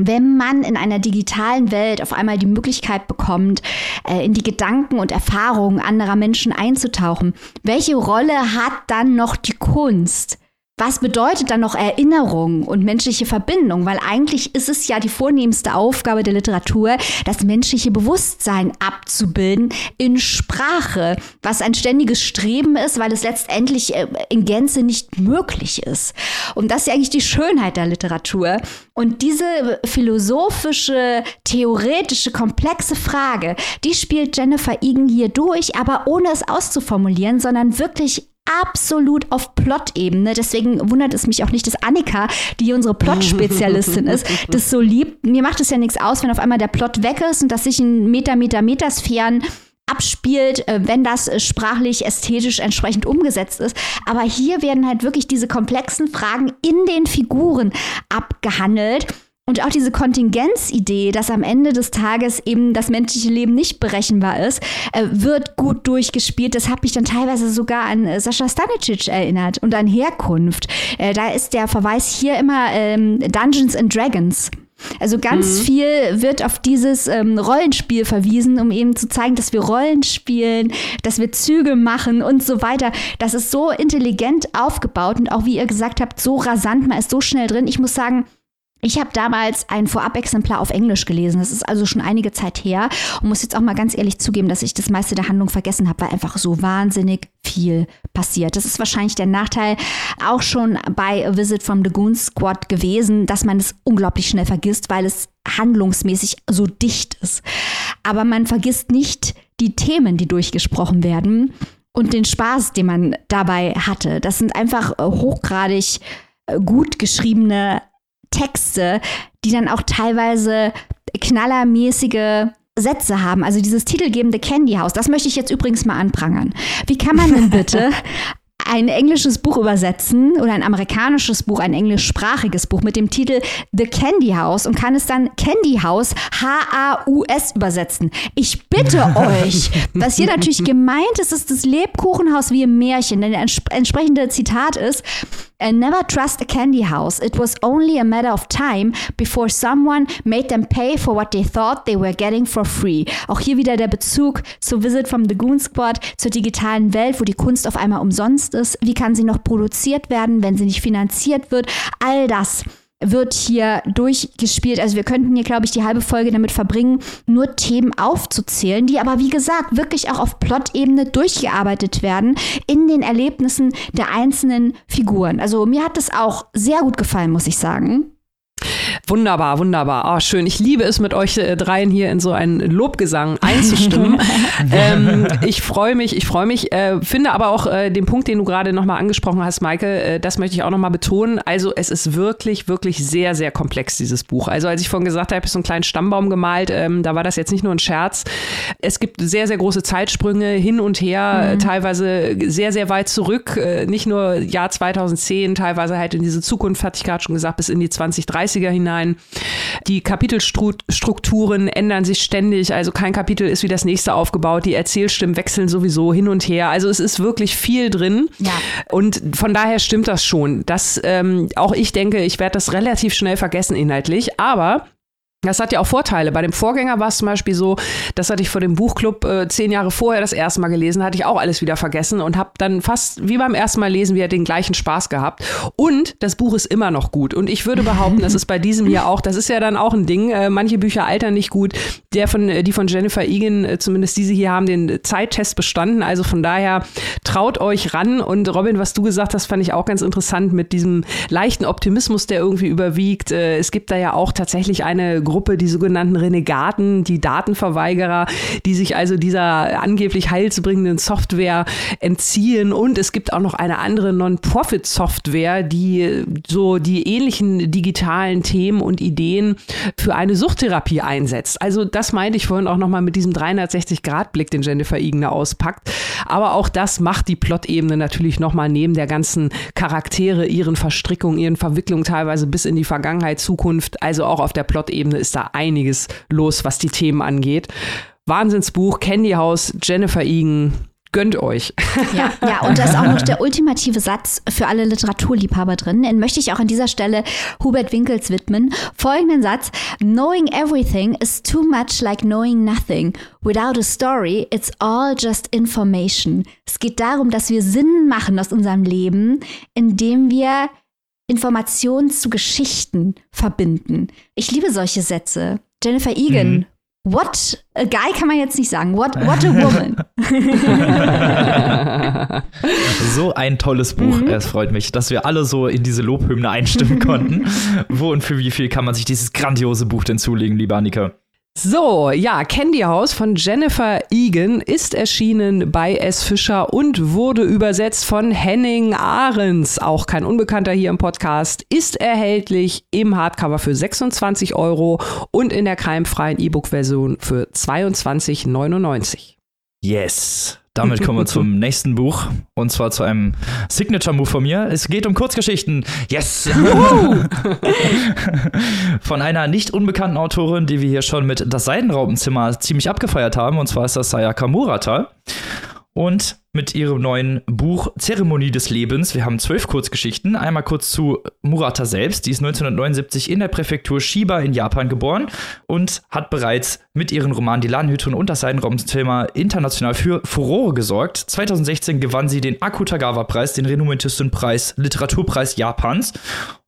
S2: wenn man in einer digitalen Welt auf einmal die Möglichkeit bekommt, äh, in die Gedanken und Erfahrungen anderer Menschen einzutauchen, welche Rolle hat dann noch die Kunst? Was bedeutet dann noch Erinnerung und menschliche Verbindung? Weil eigentlich ist es ja die vornehmste Aufgabe der Literatur, das menschliche Bewusstsein abzubilden in Sprache, was ein ständiges Streben ist, weil es letztendlich äh, in Gänze nicht möglich ist. Und das ist ja eigentlich die Schönheit der Literatur. Und diese philosophische, theoretische, komplexe Frage, die spielt Jennifer Egan hier durch, aber ohne es auszuformulieren, sondern wirklich absolut auf Plot-Ebene. Deswegen wundert es mich auch nicht, dass Annika, die unsere Plot-Spezialistin ist, das so liebt. Mir macht es ja nichts aus, wenn auf einmal der Plot weg ist und dass sich in Meter, Meter, Metersphären abspielt, äh, wenn das sprachlich, ästhetisch entsprechend umgesetzt ist. Aber hier werden halt wirklich diese komplexen Fragen in den Figuren abgehandelt. Und auch diese Kontingenzidee, dass am Ende des Tages eben das menschliche Leben nicht berechenbar ist, äh, wird gut durchgespielt. Das hat mich dann teilweise sogar an äh, Sascha Stanicic erinnert und an Herkunft. Äh, da ist der Verweis hier immer ähm, Dungeons and Dragons. Also ganz mhm. viel wird auf dieses ähm, Rollenspiel verwiesen, um eben zu zeigen, dass wir Rollen spielen, dass wir Züge machen und so weiter. Das ist so intelligent aufgebaut und auch, wie ihr gesagt habt, so rasant, man ist so schnell drin. Ich muss sagen, ich habe damals ein Vorab-Exemplar auf Englisch gelesen. Das ist also schon einige Zeit her und muss jetzt auch mal ganz ehrlich zugeben, dass ich das meiste der Handlung vergessen habe, weil einfach so wahnsinnig viel passiert. Das ist wahrscheinlich der Nachteil auch schon bei A Visit from the Goon Squad gewesen, dass man es unglaublich schnell vergisst, weil es handlungsmäßig so dicht ist. Aber man vergisst nicht die Themen, die durchgesprochen werden und den Spaß, den man dabei hatte. Das sind einfach hochgradig gut geschriebene Texte, die dann auch teilweise knallermäßige Sätze haben. Also dieses titelgebende Candy House, das möchte ich jetzt übrigens mal anprangern. Wie kann man denn bitte ein englisches Buch übersetzen oder ein amerikanisches Buch, ein englischsprachiges Buch mit dem Titel The Candy House und kann es dann Candy House H-A-U-S übersetzen. Ich bitte euch, was hier natürlich gemeint ist, ist das Lebkuchenhaus wie im Märchen, denn der entsprechende Zitat ist, And never trust a candy house. It was only a matter of time before someone made them pay for what they thought they were getting for free. Auch hier wieder der Bezug zu Visit from the Goon Squad, zur digitalen Welt, wo die Kunst auf einmal umsonst ist. Wie kann sie noch produziert werden, wenn sie nicht finanziert wird? All das wird hier durchgespielt. Also wir könnten hier, glaube ich, die halbe Folge damit verbringen, nur Themen aufzuzählen, die aber, wie gesagt, wirklich auch auf Plot-Ebene durchgearbeitet werden in den Erlebnissen der einzelnen Figuren. Also mir hat das auch sehr gut gefallen, muss ich sagen.
S3: Wunderbar, wunderbar. Oh, schön. Ich liebe es, mit euch äh, dreien hier in so einen Lobgesang einzustimmen. ähm, ich freue mich, ich freue mich. Äh, finde aber auch äh, den Punkt, den du gerade nochmal angesprochen hast, Michael, äh, das möchte ich auch nochmal betonen. Also es ist wirklich, wirklich sehr, sehr komplex, dieses Buch. Also als ich vorhin gesagt habe, ich so einen kleinen Stammbaum gemalt, ähm, da war das jetzt nicht nur ein Scherz. Es gibt sehr, sehr große Zeitsprünge hin und her, mhm. teilweise sehr, sehr weit zurück, äh, nicht nur Jahr 2010, teilweise halt in diese Zukunft, hatte ich gerade schon gesagt, bis in die 2030 30er hinein. Die Kapitelstrukturen ändern sich ständig, also kein Kapitel ist wie das nächste aufgebaut. Die Erzählstimmen wechseln sowieso hin und her. Also es ist wirklich viel drin. Ja. Und von daher stimmt das schon. Das, ähm, auch ich denke, ich werde das relativ schnell vergessen inhaltlich. Aber das hat ja auch Vorteile. Bei dem Vorgänger war es zum Beispiel so, das hatte ich vor dem Buchclub äh, zehn Jahre vorher das erste Mal gelesen, hatte ich auch alles wieder vergessen und habe dann fast wie beim ersten Mal lesen wieder den gleichen Spaß gehabt. Und das Buch ist immer noch gut. Und ich würde behaupten, das ist bei diesem hier auch, das ist ja dann auch ein Ding. Äh, manche Bücher altern nicht gut. Der von, äh, die von Jennifer Egan, äh, zumindest diese hier, haben den Zeittest bestanden. Also von daher traut euch ran. Und Robin, was du gesagt hast, fand ich auch ganz interessant mit diesem leichten Optimismus, der irgendwie überwiegt. Äh, es gibt da ja auch tatsächlich eine Gruppe, die sogenannten Renegaten, die Datenverweigerer, die sich also dieser angeblich heilsbringenden Software entziehen. Und es gibt auch noch eine andere Non-Profit-Software, die so die ähnlichen digitalen Themen und Ideen für eine Suchttherapie einsetzt. Also das meinte ich vorhin auch nochmal mit diesem 360-Grad-Blick, den Jennifer Igner auspackt. Aber auch das macht die Plot-Ebene natürlich nochmal neben der ganzen Charaktere, ihren Verstrickungen, ihren Verwicklungen teilweise bis in die Vergangenheit, Zukunft, also auch auf der Plot-Ebene ist da einiges los, was die Themen angeht. Wahnsinnsbuch, Candy House, Jennifer Egan, gönnt euch.
S2: Ja, ja, und da ist auch noch der ultimative Satz für alle Literaturliebhaber drin. Den möchte ich auch an dieser Stelle Hubert Winkels widmen. Folgenden Satz: Knowing everything is too much like knowing nothing. Without a story, it's all just information. Es geht darum, dass wir Sinn machen aus unserem Leben, indem wir Informationen zu Geschichten verbinden. Ich liebe solche Sätze. Jennifer Egan. Mhm. What a guy kann man jetzt nicht sagen. What, what a woman.
S1: so ein tolles Buch. Mhm. Es freut mich, dass wir alle so in diese Lobhymne einstimmen konnten. Wo und für wie viel kann man sich dieses grandiose Buch denn zulegen, lieber Annika?
S3: So, ja, Candy House von Jennifer Egan ist erschienen bei S. Fischer und wurde übersetzt von Henning Ahrens, auch kein Unbekannter hier im Podcast, ist erhältlich im Hardcover für 26 Euro und in der keimfreien E-Book-Version für 22,99.
S1: Yes, damit kommen wir zum nächsten Buch. Und zwar zu einem Signature-Move von mir. Es geht um Kurzgeschichten. Yes! von einer nicht unbekannten Autorin, die wir hier schon mit Das Seidenraubenzimmer ziemlich abgefeiert haben. Und zwar ist das Sayaka Murata und mit ihrem neuen Buch Zeremonie des Lebens. Wir haben zwölf Kurzgeschichten. Einmal kurz zu Murata selbst. Die ist 1979 in der Präfektur Shiba in Japan geboren und hat bereits mit ihren Romanen Die Ladenhütte und das Seidenraumzimmer international für Furore gesorgt. 2016 gewann sie den Akutagawa-Preis, den renommiertesten Preis, Literaturpreis Japans.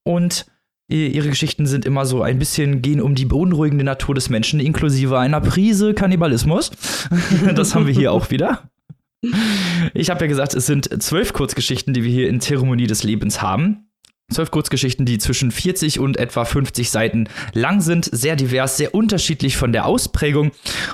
S1: Und Ihre Geschichten sind immer so ein bisschen gehen um die beunruhigende Natur des Menschen, inklusive einer Prise Kannibalismus. das haben wir hier auch wieder. Ich habe ja gesagt, es sind zwölf Kurzgeschichten, die wir hier in Zeremonie des Lebens haben. Zwölf Kurzgeschichten, die zwischen 40 und etwa 50 Seiten lang sind, sehr divers, sehr unterschiedlich von der Ausprägung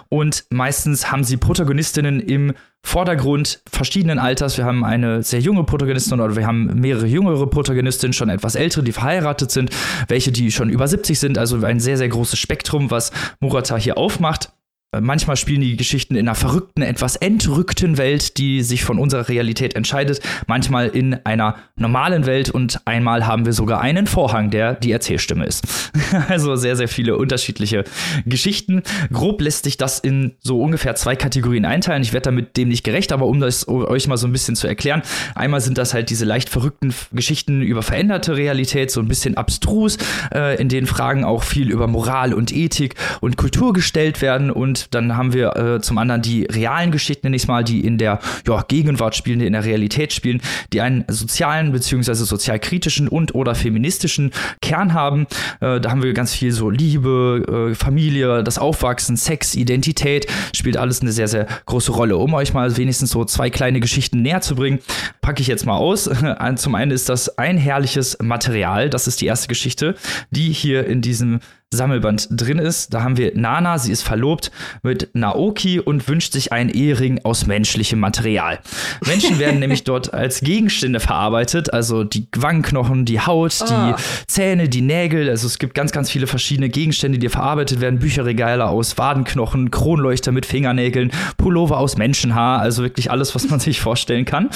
S1: und meistens haben sie Protagonistinnen im Vordergrund verschiedenen Alters. Wir haben eine sehr junge Protagonistin oder wir haben mehrere jüngere Protagonistinnen, schon etwas ältere, die verheiratet sind, welche die schon über 70 sind, also ein sehr, sehr großes Spektrum, was Murata hier aufmacht. Äh, manchmal spielen die Geschichten in einer verrückten, etwas entrückten Welt, die sich von unserer Realität entscheidet. Manchmal in einer normalen Welt und einmal haben wir sogar einen Vorhang, der die Erzählstimme ist. also sehr, sehr viele unterschiedliche Geschichten. Grob lässt sich das in so ungefähr zwei Kategorien einteilen. Ich werde damit dem nicht gerecht, aber um das euch mal so ein bisschen zu erklären. Einmal sind das halt diese leicht verrückten Geschichten über veränderte Realität, so ein bisschen abstrus, äh, in denen Fragen auch viel über Moral und Ethik und Kultur gestellt werden und Und dann haben wir äh, zum anderen die realen Geschichten, nenne ich mal, die in der ja, Gegenwart spielen, die in der Realität spielen, die einen sozialen bzw. sozialkritischen und oder feministischen Kern haben. Äh, da haben wir ganz viel so Liebe, äh, Familie, das Aufwachsen, Sex, Identität, spielt alles eine sehr, sehr große Rolle. Um euch mal wenigstens so zwei kleine Geschichten näher zu bringen, packe ich jetzt mal aus. Zum einen ist das ein herrliches Material, das ist die erste Geschichte, die hier in diesem Sammelband drin ist. Da haben wir Nana, sie ist verlobt mit Naoki und wünscht sich einen Ehering aus menschlichem Material. Menschen werden nämlich dort als Gegenstände verarbeitet, also die Wangenknochen, die Haut, oh. die Zähne, die Nägel. Also es gibt ganz, ganz viele verschiedene Gegenstände, die verarbeitet werden. Bücherregale aus Wadenknochen, Kronleuchter mit Fingernägeln, Pullover aus Menschenhaar, also wirklich alles, was man sich vorstellen kann.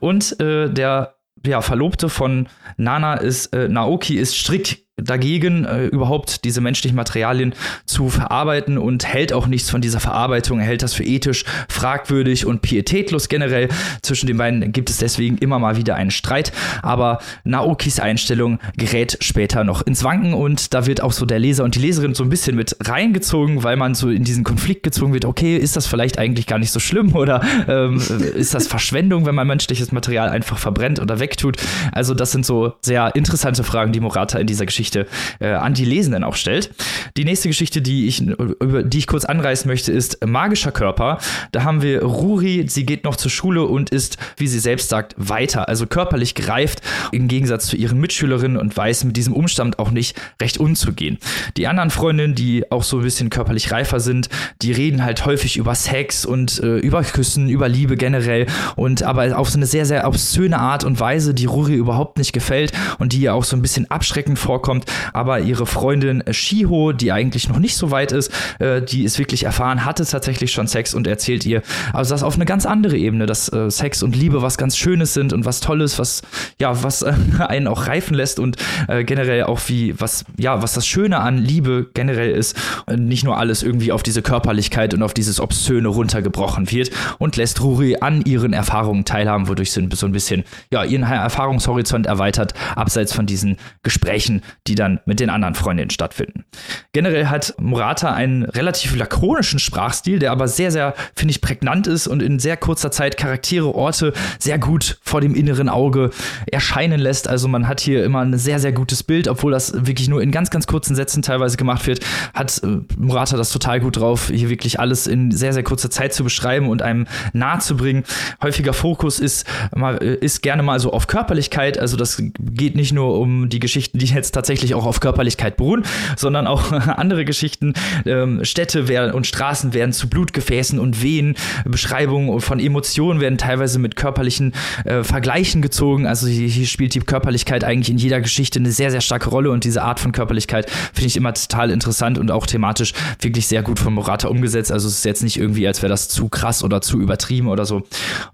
S1: Und äh, der ja, Verlobte von Nana ist, äh, Naoki ist strikt dagegen, äh, überhaupt diese menschlichen Materialien zu verarbeiten und hält auch nichts von dieser Verarbeitung. Er hält das für ethisch fragwürdig und pietätlos generell. Zwischen den beiden gibt es deswegen immer mal wieder einen Streit. Aber Naokis Einstellung gerät später noch ins Wanken und da wird auch so der Leser und die Leserin so ein bisschen mit reingezogen, weil man so in diesen Konflikt gezwungen wird. Okay, ist das vielleicht eigentlich gar nicht so schlimm oder ähm, ist das Verschwendung, wenn man menschliches Material einfach verbrennt oder wegtut? Also das sind so sehr interessante Fragen, die Morata in dieser Geschichte Geschichte äh, an die Lesenden auch stellt. Die nächste Geschichte, die ich, über die ich kurz anreißen möchte, ist Magischer Körper. Da haben wir Ruri, sie geht noch zur Schule und ist, wie sie selbst sagt, weiter, also körperlich gereift, im Gegensatz zu ihren Mitschülerinnen und weiß mit diesem Umstand auch nicht recht umzugehen. Die anderen Freundinnen, die auch so ein bisschen körperlich reifer sind, die reden halt häufig über Sex und äh, über Küssen, über Liebe generell und aber auf so eine sehr, sehr obszöne Art und Weise, die Ruri überhaupt nicht gefällt und die ihr auch so ein bisschen abschreckend vorkommt kommt, aber ihre Freundin Shiho, die eigentlich noch nicht so weit ist, äh, die ist wirklich erfahren, hatte tatsächlich schon Sex und erzählt ihr, also das auf eine ganz andere Ebene, dass äh, Sex und Liebe was ganz Schönes sind und was Tolles, was ja, was äh, einen auch reifen lässt und äh, generell auch wie was ja, was das Schöne an Liebe generell ist, nicht nur alles irgendwie auf diese Körperlichkeit und auf dieses obszöne runtergebrochen wird und lässt Ruri an ihren Erfahrungen teilhaben, wodurch sie so ein bisschen ja, ihren Erfahrungshorizont erweitert, abseits von diesen Gesprächen, die dann mit den anderen Freundinnen stattfinden. Generell hat Murata einen relativ lakonischen Sprachstil, der aber sehr, sehr, finde ich, prägnant ist und in sehr kurzer Zeit Charaktere, Orte sehr gut vor dem inneren Auge erscheinen lässt. Also man hat hier immer ein sehr, sehr gutes Bild, obwohl das wirklich nur in ganz, ganz kurzen Sätzen teilweise gemacht wird, hat äh, Murata das total gut drauf, hier wirklich alles in sehr, sehr kurzer Zeit zu beschreiben und einem nahe zu bringen. Häufiger Fokus ist, äh, ist gerne mal so auf Körperlichkeit. Also das geht nicht nur um die Geschichten, die jetzt tatsächlich tatsächlich auch auf Körperlichkeit beruhen, sondern auch andere Geschichten. Ähm, Städte werden und Straßen werden zu Blutgefäßen und Wehen. Beschreibungen von Emotionen werden teilweise mit körperlichen äh, Vergleichen gezogen. Also hier, hier, spielt die Körperlichkeit eigentlich in jeder Geschichte eine sehr, sehr starke Rolle und diese Art von Körperlichkeit finde ich immer total interessant und auch thematisch wirklich sehr gut von Morata umgesetzt. Also es ist jetzt nicht irgendwie, als wäre das zu krass oder zu übertrieben oder so.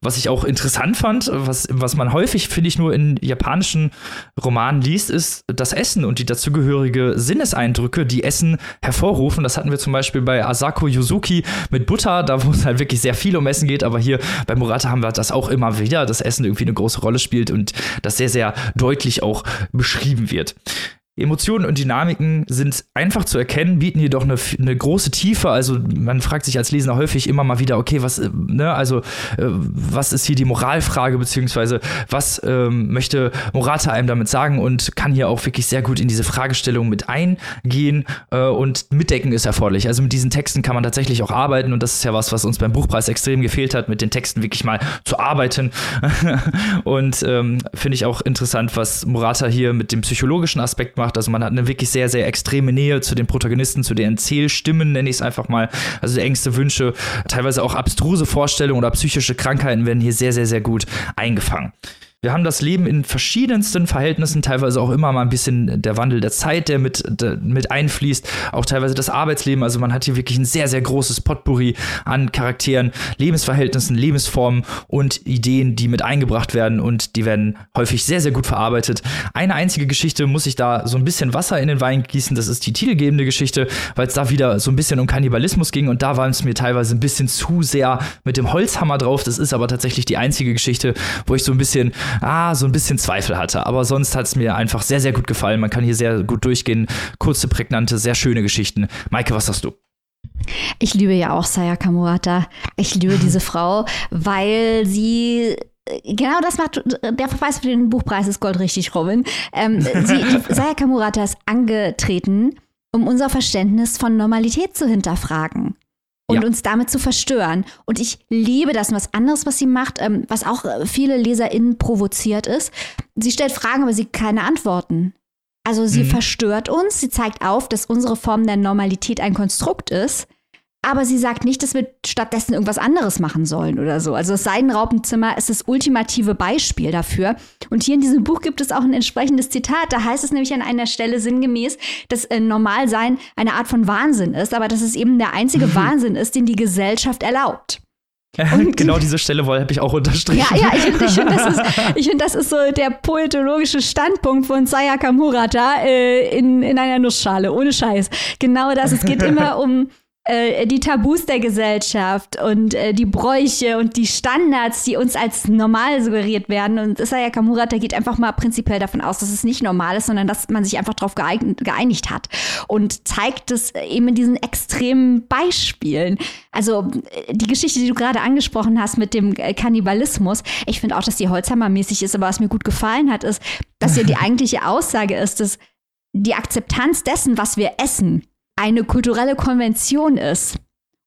S1: Was ich auch interessant fand, was, was man häufig, finde ich, nur in japanischen Romanen liest, ist das Essen und die dazugehörige Sinneseindrücke, die Essen hervorrufen. Das hatten wir zum Beispiel bei Asako Yuzuki mit Butter, da wo es halt wirklich sehr viel um Essen geht, aber hier bei Murata haben wir das auch immer wieder, dass Essen irgendwie eine große Rolle spielt und das sehr, sehr deutlich auch beschrieben wird. Emotionen und Dynamiken sind einfach zu erkennen, bieten jedoch eine, eine, große Tiefe. Also man fragt sich als Leser häufig immer mal wieder, okay, was, äh, ne, also äh, was ist hier die Moralfrage, beziehungsweise was ähm, möchte Morata einem damit sagen und kann hier auch wirklich sehr gut in diese Fragestellung mit eingehen äh, und mitdecken ist erforderlich. Also mit diesen Texten kann man tatsächlich auch arbeiten und das ist ja was, was uns beim Buchpreis extrem gefehlt hat, mit den Texten wirklich mal zu arbeiten. und ähm, finde ich auch interessant, was Morata hier mit dem psychologischen Aspekt macht. Also man hat eine wirklich sehr, sehr extreme Nähe zu den Protagonisten, zu den Erzählstimmen, nenne ich es einfach mal. Also Ängste, Wünsche, teilweise auch abstruse Vorstellungen oder psychische Krankheiten werden hier sehr, sehr, sehr gut eingefangen. Wir haben das Leben in verschiedensten Verhältnissen, teilweise auch immer mal ein bisschen der Wandel der Zeit, der mit, der mit einfließt, auch teilweise das Arbeitsleben. Also man hat hier wirklich ein sehr, sehr großes Potpourri an Charakteren, Lebensverhältnissen, Lebensformen und Ideen, die mit eingebracht werden und die werden häufig sehr, sehr gut verarbeitet. Eine einzige Geschichte muss ich da so ein bisschen Wasser in den Wein gießen, das ist die titelgebende Geschichte, weil es da wieder so ein bisschen um Kannibalismus ging und da war es mir teilweise ein bisschen zu sehr mit dem Holzhammer drauf. Das ist aber tatsächlich die einzige Geschichte, wo ich so ein bisschen ah, so ein bisschen Zweifel hatte. Aber sonst hat es mir einfach sehr, sehr gut gefallen. Man kann hier sehr gut durchgehen. Kurze, prägnante, sehr schöne Geschichten. Maike, was hast du?
S2: Ich liebe ja auch Sayaka Murata. Ich liebe diese Frau, weil sie genau das macht, der Verweis für den Buchpreis ist Gold richtig, Robin. Ähm, sie, Sayaka Murata ist angetreten, um unser Verständnis von Normalität zu hinterfragen und ja. uns damit zu verstören. Und ich liebe das. Und was anderes, was sie macht, ähm, was auch viele LeserInnen provoziert ist, sie stellt Fragen, aber sie keine Antworten. Also sie mhm. verstört uns, sie zeigt auf, dass unsere Form der Normalität ein Konstrukt ist aber sie sagt nicht, dass wir stattdessen irgendwas anderes machen sollen oder so. Also das Seidenraupenzimmer ist das ultimative Beispiel dafür. Und hier in diesem Buch gibt es auch ein entsprechendes Zitat. Da heißt es nämlich an einer Stelle sinngemäß, dass äh, Normalsein eine Art von Wahnsinn ist, aber dass es eben der einzige. Wahnsinn ist, den die Gesellschaft erlaubt.
S1: Und genau diese Stelle habe ich auch unterstrichen.
S2: Ja, ja, ich finde, ich find, das, ist, find, das ist so der poetologische Standpunkt von Sayaka Murata äh, in, in einer Nussschale, ohne Scheiß. Genau das. Es geht immer um äh, die Tabus der Gesellschaft und äh, die Bräuche und die Standards, die uns als normal suggeriert werden. Und Isaya Kamurata geht einfach mal prinzipiell davon aus, dass es nicht normal ist, sondern dass man sich einfach darauf geeinigt hat und zeigt es eben in diesen extremen Beispielen. Also äh, die Geschichte, die du gerade angesprochen hast mit dem äh, Kannibalismus, ich finde auch, dass die Holzhammer-mäßig ist, aber was mir gut gefallen hat, ist, dass ja die eigentliche Aussage ist, dass die Akzeptanz dessen, was wir essen, eine kulturelle Konvention ist.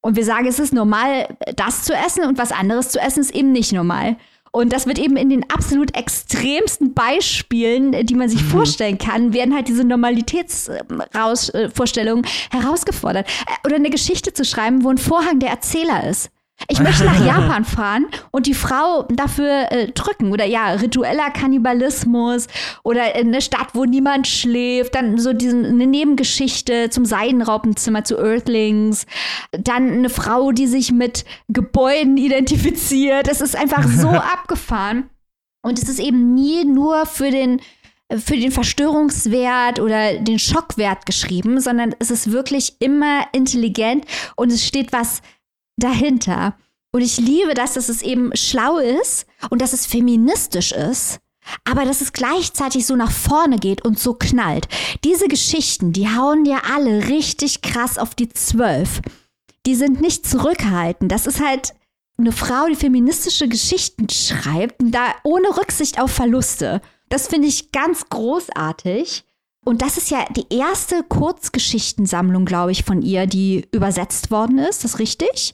S2: Und wir sagen, es ist normal, das zu essen und was anderes zu essen ist eben nicht normal. Und das wird eben in den absolut extremsten Beispielen, die man sich mhm. vorstellen kann, werden halt diese Normalitätsvorstellungen herausgefordert. Oder eine Geschichte zu schreiben, wo ein Vorhang der Erzähler ist. Ich möchte nach Japan fahren und die Frau dafür äh, drücken. Oder ja, ritueller Kannibalismus oder eine Stadt, wo niemand schläft. Dann so diesen, eine Nebengeschichte zum Seidenraupenzimmer, zu Earthlings. Dann eine Frau, die sich mit Gebäuden identifiziert. Das ist einfach so abgefahren. Und es ist eben nie nur für den für den Verstörungswert oder den Schockwert geschrieben, sondern es ist wirklich immer intelligent und es steht was dahinter. Und ich liebe das, dass es eben schlau ist und dass es feministisch ist, aber dass es gleichzeitig so nach vorne geht und so knallt. Diese Geschichten, die hauen dir alle richtig krass auf die Zwölf. Die sind nicht zurückhaltend. Das ist halt eine Frau, die feministische Geschichten schreibt, da ohne Rücksicht auf Verluste. Das finde ich ganz großartig. Und das ist ja die erste Kurzgeschichtensammlung, glaube ich, von ihr, die übersetzt worden ist. Ist das richtig?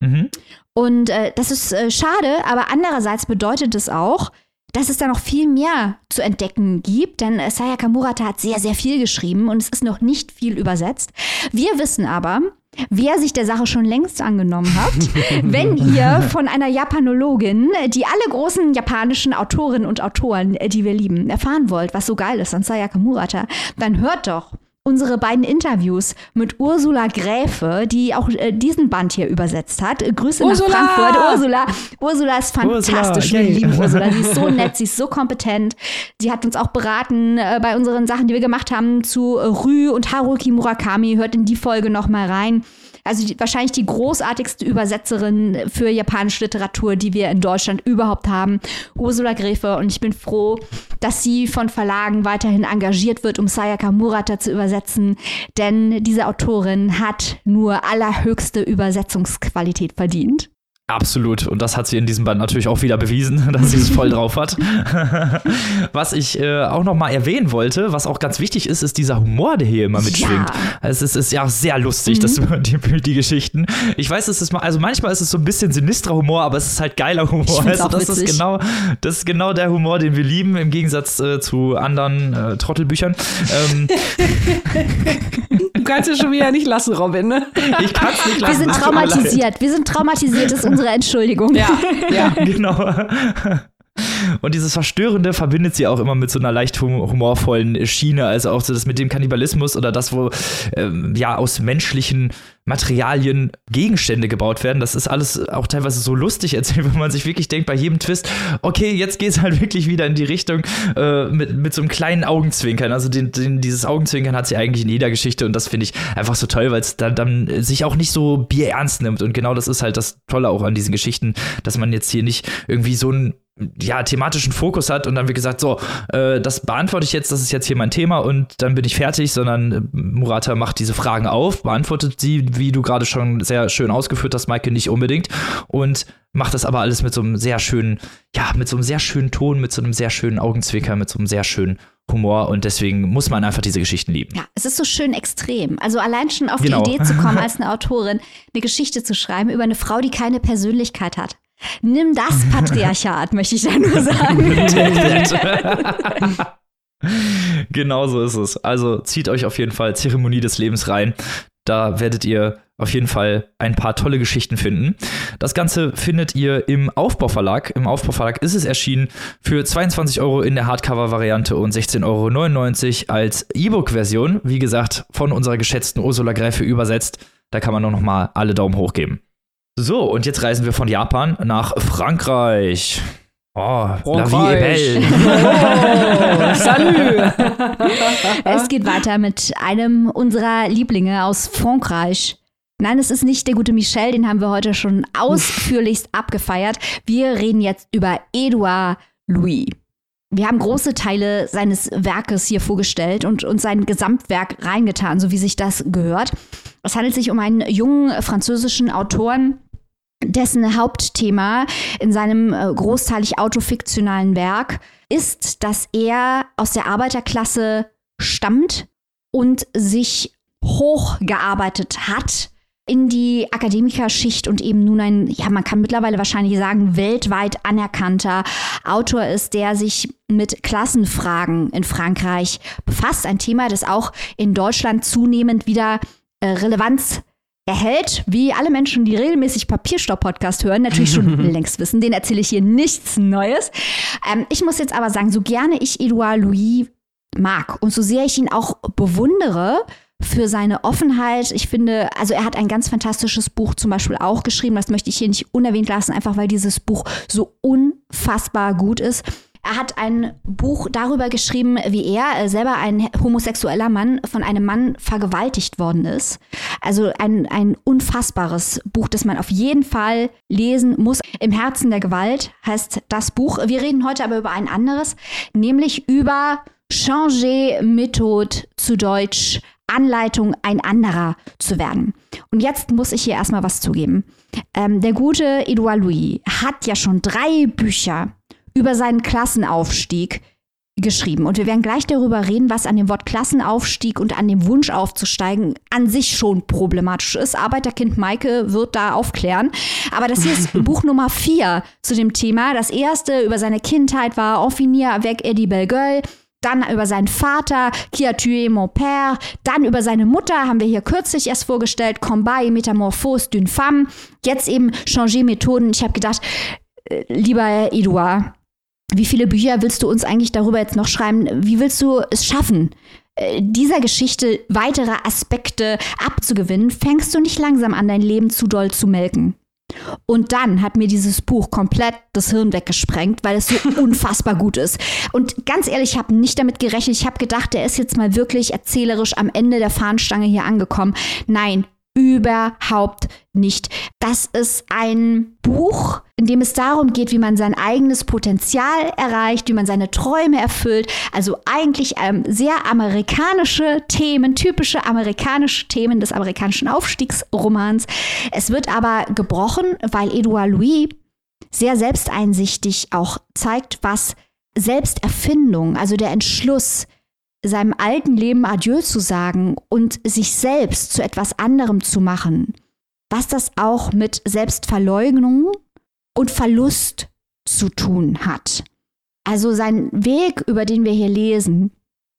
S2: Mhm. Und äh, das ist äh, schade, aber andererseits bedeutet es auch, dass es da noch viel mehr zu entdecken gibt, denn äh, Sayaka Murata hat sehr, sehr viel geschrieben und es ist noch nicht viel übersetzt. Wir wissen aber, wer sich der Sache schon längst angenommen hat. Wenn ihr von einer Japanologin, die alle großen japanischen Autorinnen und Autoren, äh, die wir lieben, erfahren wollt, was so geil ist an Sayaka Murata, dann hört doch unsere beiden Interviews mit Ursula Gräfe, die auch äh, diesen Band hier übersetzt hat. Grüße Ursula! nach Frankfurt. Ursula, Ursula ist fantastisch. Ursula, Wir lieben Ursula. Sie ist so nett, sie ist so kompetent. Sie hat uns auch beraten äh, bei unseren Sachen, die wir gemacht haben zu Rü und Haruki Murakami. Hört in die Folge noch mal rein also die, wahrscheinlich die großartigste Übersetzerin für japanische Literatur, die wir in Deutschland überhaupt haben, Ursula Gräfe. Und ich bin froh, dass sie von Verlagen weiterhin engagiert wird, um Sayaka Murata zu übersetzen. Denn diese Autorin hat nur allerhöchste Übersetzungsqualität verdient.
S1: Absolut. Und das hat sie in diesem Band natürlich auch wieder bewiesen, dass sie es voll drauf hat. was ich äh, auch noch mal erwähnen wollte, was auch ganz wichtig ist, ist dieser Humor, der hier immer mitschwingt. Ja. Es ist ja sehr lustig, mhm. das, die, die Geschichten. Ich weiß, es ist mal, also manchmal ist es so ein bisschen sinistrer Humor, aber es ist halt geiler Humor. Also das ist genau, das ist genau der Humor, den wir lieben, im Gegensatz äh, zu anderen äh, Trottelbüchern. Ähm,
S3: du kannst es schon wieder nicht lassen, Robin. Ne?
S1: Ich kann es nicht lassen.
S2: Wir sind traumatisiert. Wir sind traumatisiert. Das ist unsere Entschuldigung.
S1: Ja, ja. genau. Und dieses Verstörende verbindet sie auch immer mit so einer leicht humorvollen Schiene. Also auch so das mit dem Kannibalismus oder das, wo ähm, ja aus menschlichen Materialien Gegenstände gebaut werden. Das ist alles auch teilweise so lustig erzählt, wenn man sich wirklich denkt, bei jedem Twist, okay, jetzt geht es halt wirklich wieder in die Richtung äh, mit, mit so einem kleinen Augenzwinkern. Also den, den, dieses Augenzwinkern hat sie eigentlich in jeder Geschichte und das finde ich einfach so toll, weil es dann, dann sich auch nicht so bierernst nimmt. Und genau das ist halt das Tolle auch an diesen Geschichten, dass man jetzt hier nicht irgendwie so ein ja, thematischen Fokus hat und dann wird gesagt, so, äh, das beantworte ich jetzt, das ist jetzt hier mein Thema und dann bin ich fertig, sondern äh, Murata macht diese Fragen auf, beantwortet sie, wie du gerade schon sehr schön ausgeführt hast, Maike, nicht unbedingt und macht das aber alles mit so einem sehr schönen, ja, mit so einem sehr schönen Ton, mit so einem sehr schönen Augenzwicker, mit so einem sehr schönen Humor und deswegen muss man einfach diese Geschichten lieben.
S2: Ja, es ist so schön extrem. Also allein schon auf
S1: Genau.
S2: die Idee zu kommen, als eine Autorin eine Geschichte zu schreiben über eine Frau, die keine Persönlichkeit hat. Nimm das Patriarchat, möchte ich da nur sagen.
S1: genau so ist es. Also zieht euch auf jeden Fall Zeremonie des Lebens rein. Da werdet ihr auf jeden Fall ein paar tolle Geschichten finden. Das Ganze findet ihr im Aufbauverlag. Im Aufbauverlag ist es erschienen für 22 Euro in der Hardcover-Variante und 16,99 Euro als E-Book-Version. Wie gesagt, von unserer geschätzten Ursula Gräfe übersetzt. Da kann man nur noch mal alle Daumen hoch geben. So, und jetzt reisen wir von Japan nach Frankreich. Oh, La vie est
S3: Frankreich.
S1: belle.
S3: Oh, salut!
S2: Es geht weiter mit einem unserer Lieblinge aus Frankreich. Nein, es ist nicht der gute Michel, den haben wir heute schon ausführlichst abgefeiert. Wir reden jetzt über Edouard Louis. Wir haben große Teile seines Werkes hier vorgestellt und uns sein Gesamtwerk reingetan, so wie sich das gehört. Es handelt sich um einen jungen französischen Autoren, dessen Hauptthema in seinem äh, großteilig autofiktionalen Werk ist, dass er aus der Arbeiterklasse stammt und sich hochgearbeitet hat in die Akademikerschicht und eben nun ein, ja, man kann mittlerweile wahrscheinlich sagen, weltweit anerkannter Autor ist, der sich mit Klassenfragen in Frankreich befasst. Ein Thema, das auch in Deutschland zunehmend wieder äh, Relevanz erhält, wie alle Menschen, die regelmäßig Papierstopp-Podcast hören, natürlich schon längst wissen. Den erzähle ich hier nichts Neues. Ähm, ich muss jetzt aber sagen, so gerne ich Edouard Louis mag und so sehr ich ihn auch bewundere für seine Offenheit. Ich finde, also er hat ein ganz fantastisches Buch zum Beispiel auch geschrieben. Das möchte ich hier nicht unerwähnt lassen, einfach weil dieses Buch so unfassbar gut ist. Er hat ein Buch darüber geschrieben, wie er äh, selber ein homosexueller Mann von einem Mann vergewaltigt worden ist. Also ein, ein unfassbares Buch, das man auf jeden Fall lesen muss. Im Herzen der Gewalt heißt das Buch. Wir reden heute aber über ein anderes, nämlich über Changer Methode zu Deutsch Anleitung, ein anderer zu werden. Und jetzt muss ich hier erstmal was zugeben. Ähm, der gute Edouard Louis hat ja schon drei Bücher über seinen Klassenaufstieg geschrieben. Und wir werden gleich darüber reden, was an dem Wort Klassenaufstieg und an dem Wunsch aufzusteigen an sich schon problematisch ist. Arbeiterkind Maike wird da aufklären. Aber das hier ist Buch Nummer vier zu dem Thema. Das erste über seine Kindheit war Offinier avec Eddie Belgueule. Dann über seinen Vater, Qui a tué mon père. Dann über seine Mutter, haben wir hier kürzlich erst vorgestellt, Combat et Métamorphose d'une femme. Jetzt eben Changer Methoden. Ich habe gedacht, äh, lieber Eduard, wie viele Bücher willst du uns eigentlich darüber jetzt noch schreiben? Wie willst du es schaffen, äh, dieser Geschichte weitere Aspekte abzugewinnen? Fängst du nicht langsam an, dein Leben zu doll zu melken? Und dann hat mir dieses Buch komplett das Hirn weggesprengt, weil es so unfassbar gut ist. Und ganz ehrlich, ich habe nicht damit gerechnet. Ich habe gedacht, der ist jetzt mal wirklich erzählerisch am Ende der Fahnenstange hier angekommen. Nein, überhaupt nicht. Das ist ein Buch, in dem es darum geht, wie man sein eigenes Potenzial erreicht, wie man seine Träume erfüllt. Also eigentlich ähm, sehr amerikanische Themen, typische amerikanische Themen des amerikanischen Aufstiegsromans. Es wird aber gebrochen, weil Edouard Louis sehr selbsteinsichtig auch zeigt, was Selbsterfindung, also der Entschluss, seinem alten Leben Adieu zu sagen und sich selbst zu etwas anderem zu machen, was das auch mit Selbstverleugnung und Verlust zu tun hat. Also sein Weg, über den wir hier lesen,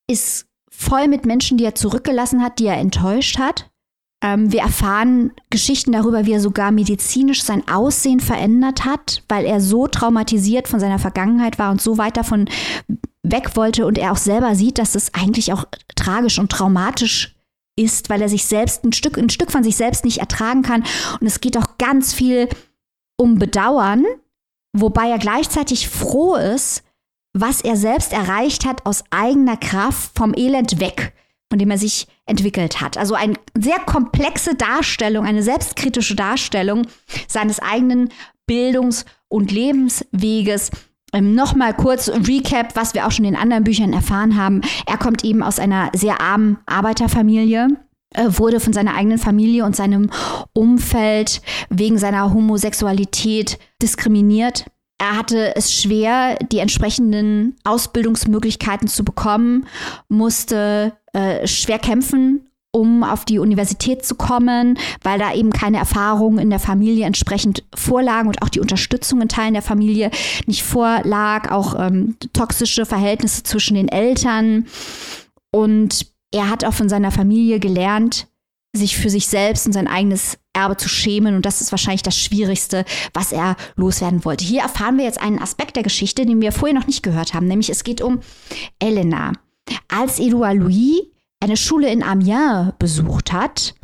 S2: ist voll mit Menschen, die er zurückgelassen hat, die er enttäuscht hat. Ähm, wir erfahren Geschichten darüber, wie er sogar medizinisch sein Aussehen verändert hat, weil er so traumatisiert von seiner Vergangenheit war und so weit davon weg wollte und er auch selber sieht, dass es eigentlich auch tragisch und traumatisch ist, weil er sich selbst ein Stück, ein Stück von sich selbst nicht ertragen kann. Und es geht auch ganz viel um Bedauern, wobei er gleichzeitig froh ist, was er selbst erreicht hat aus eigener Kraft vom Elend weg, von dem er sich entwickelt hat. Also eine sehr komplexe Darstellung, eine selbstkritische Darstellung seines eigenen Bildungs- und Lebensweges Ähm, Nochmal kurz Recap, was wir auch schon in anderen Büchern erfahren haben. Er kommt eben aus einer sehr armen Arbeiterfamilie äh, wurde von seiner eigenen Familie und seinem Umfeld wegen seiner Homosexualität diskriminiert. Er hatte es schwer, die entsprechenden Ausbildungsmöglichkeiten zu bekommen, musste äh, schwer kämpfen, um auf die Universität zu kommen, weil da eben keine Erfahrungen in der Familie entsprechend vorlagen und auch die Unterstützung in Teilen der Familie nicht vorlag, auch ähm, toxische Verhältnisse zwischen den Eltern. Und er hat auch von seiner Familie gelernt, sich für sich selbst und sein eigenes Erbe zu schämen. Und das ist wahrscheinlich das Schwierigste, was er loswerden wollte. Hier erfahren wir jetzt einen Aspekt der Geschichte, den wir vorher noch nicht gehört haben, nämlich es geht um Elena. Als Edouard Louis eine Schule in Amiens besucht hat,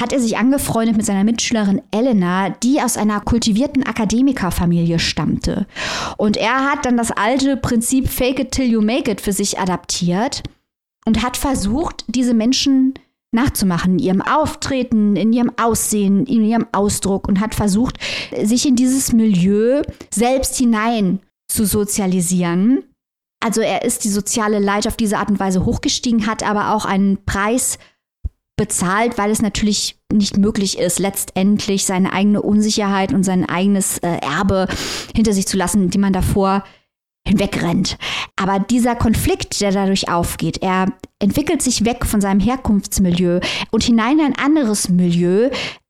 S2: hat er sich angefreundet mit seiner Mitschülerin Elena, die aus einer kultivierten Akademikerfamilie stammte. Und er hat dann das alte Prinzip Fake it till you make it für sich adaptiert und hat versucht, diese Menschen nachzumachen, in ihrem Auftreten, in ihrem Aussehen, in ihrem Ausdruck und hat versucht, sich in dieses Milieu selbst hinein zu sozialisieren. Also er ist die soziale Leiter auf diese Art und Weise hochgestiegen, hat aber auch einen Preis bezahlt, weil es natürlich nicht möglich ist, letztendlich seine eigene Unsicherheit und sein eigenes äh, Erbe hinter sich zu lassen, die man davor hinwegrennt. Aber dieser Konflikt, der dadurch aufgeht, er entwickelt sich weg von seinem Herkunftsmilieu und hinein in ein anderes Milieu,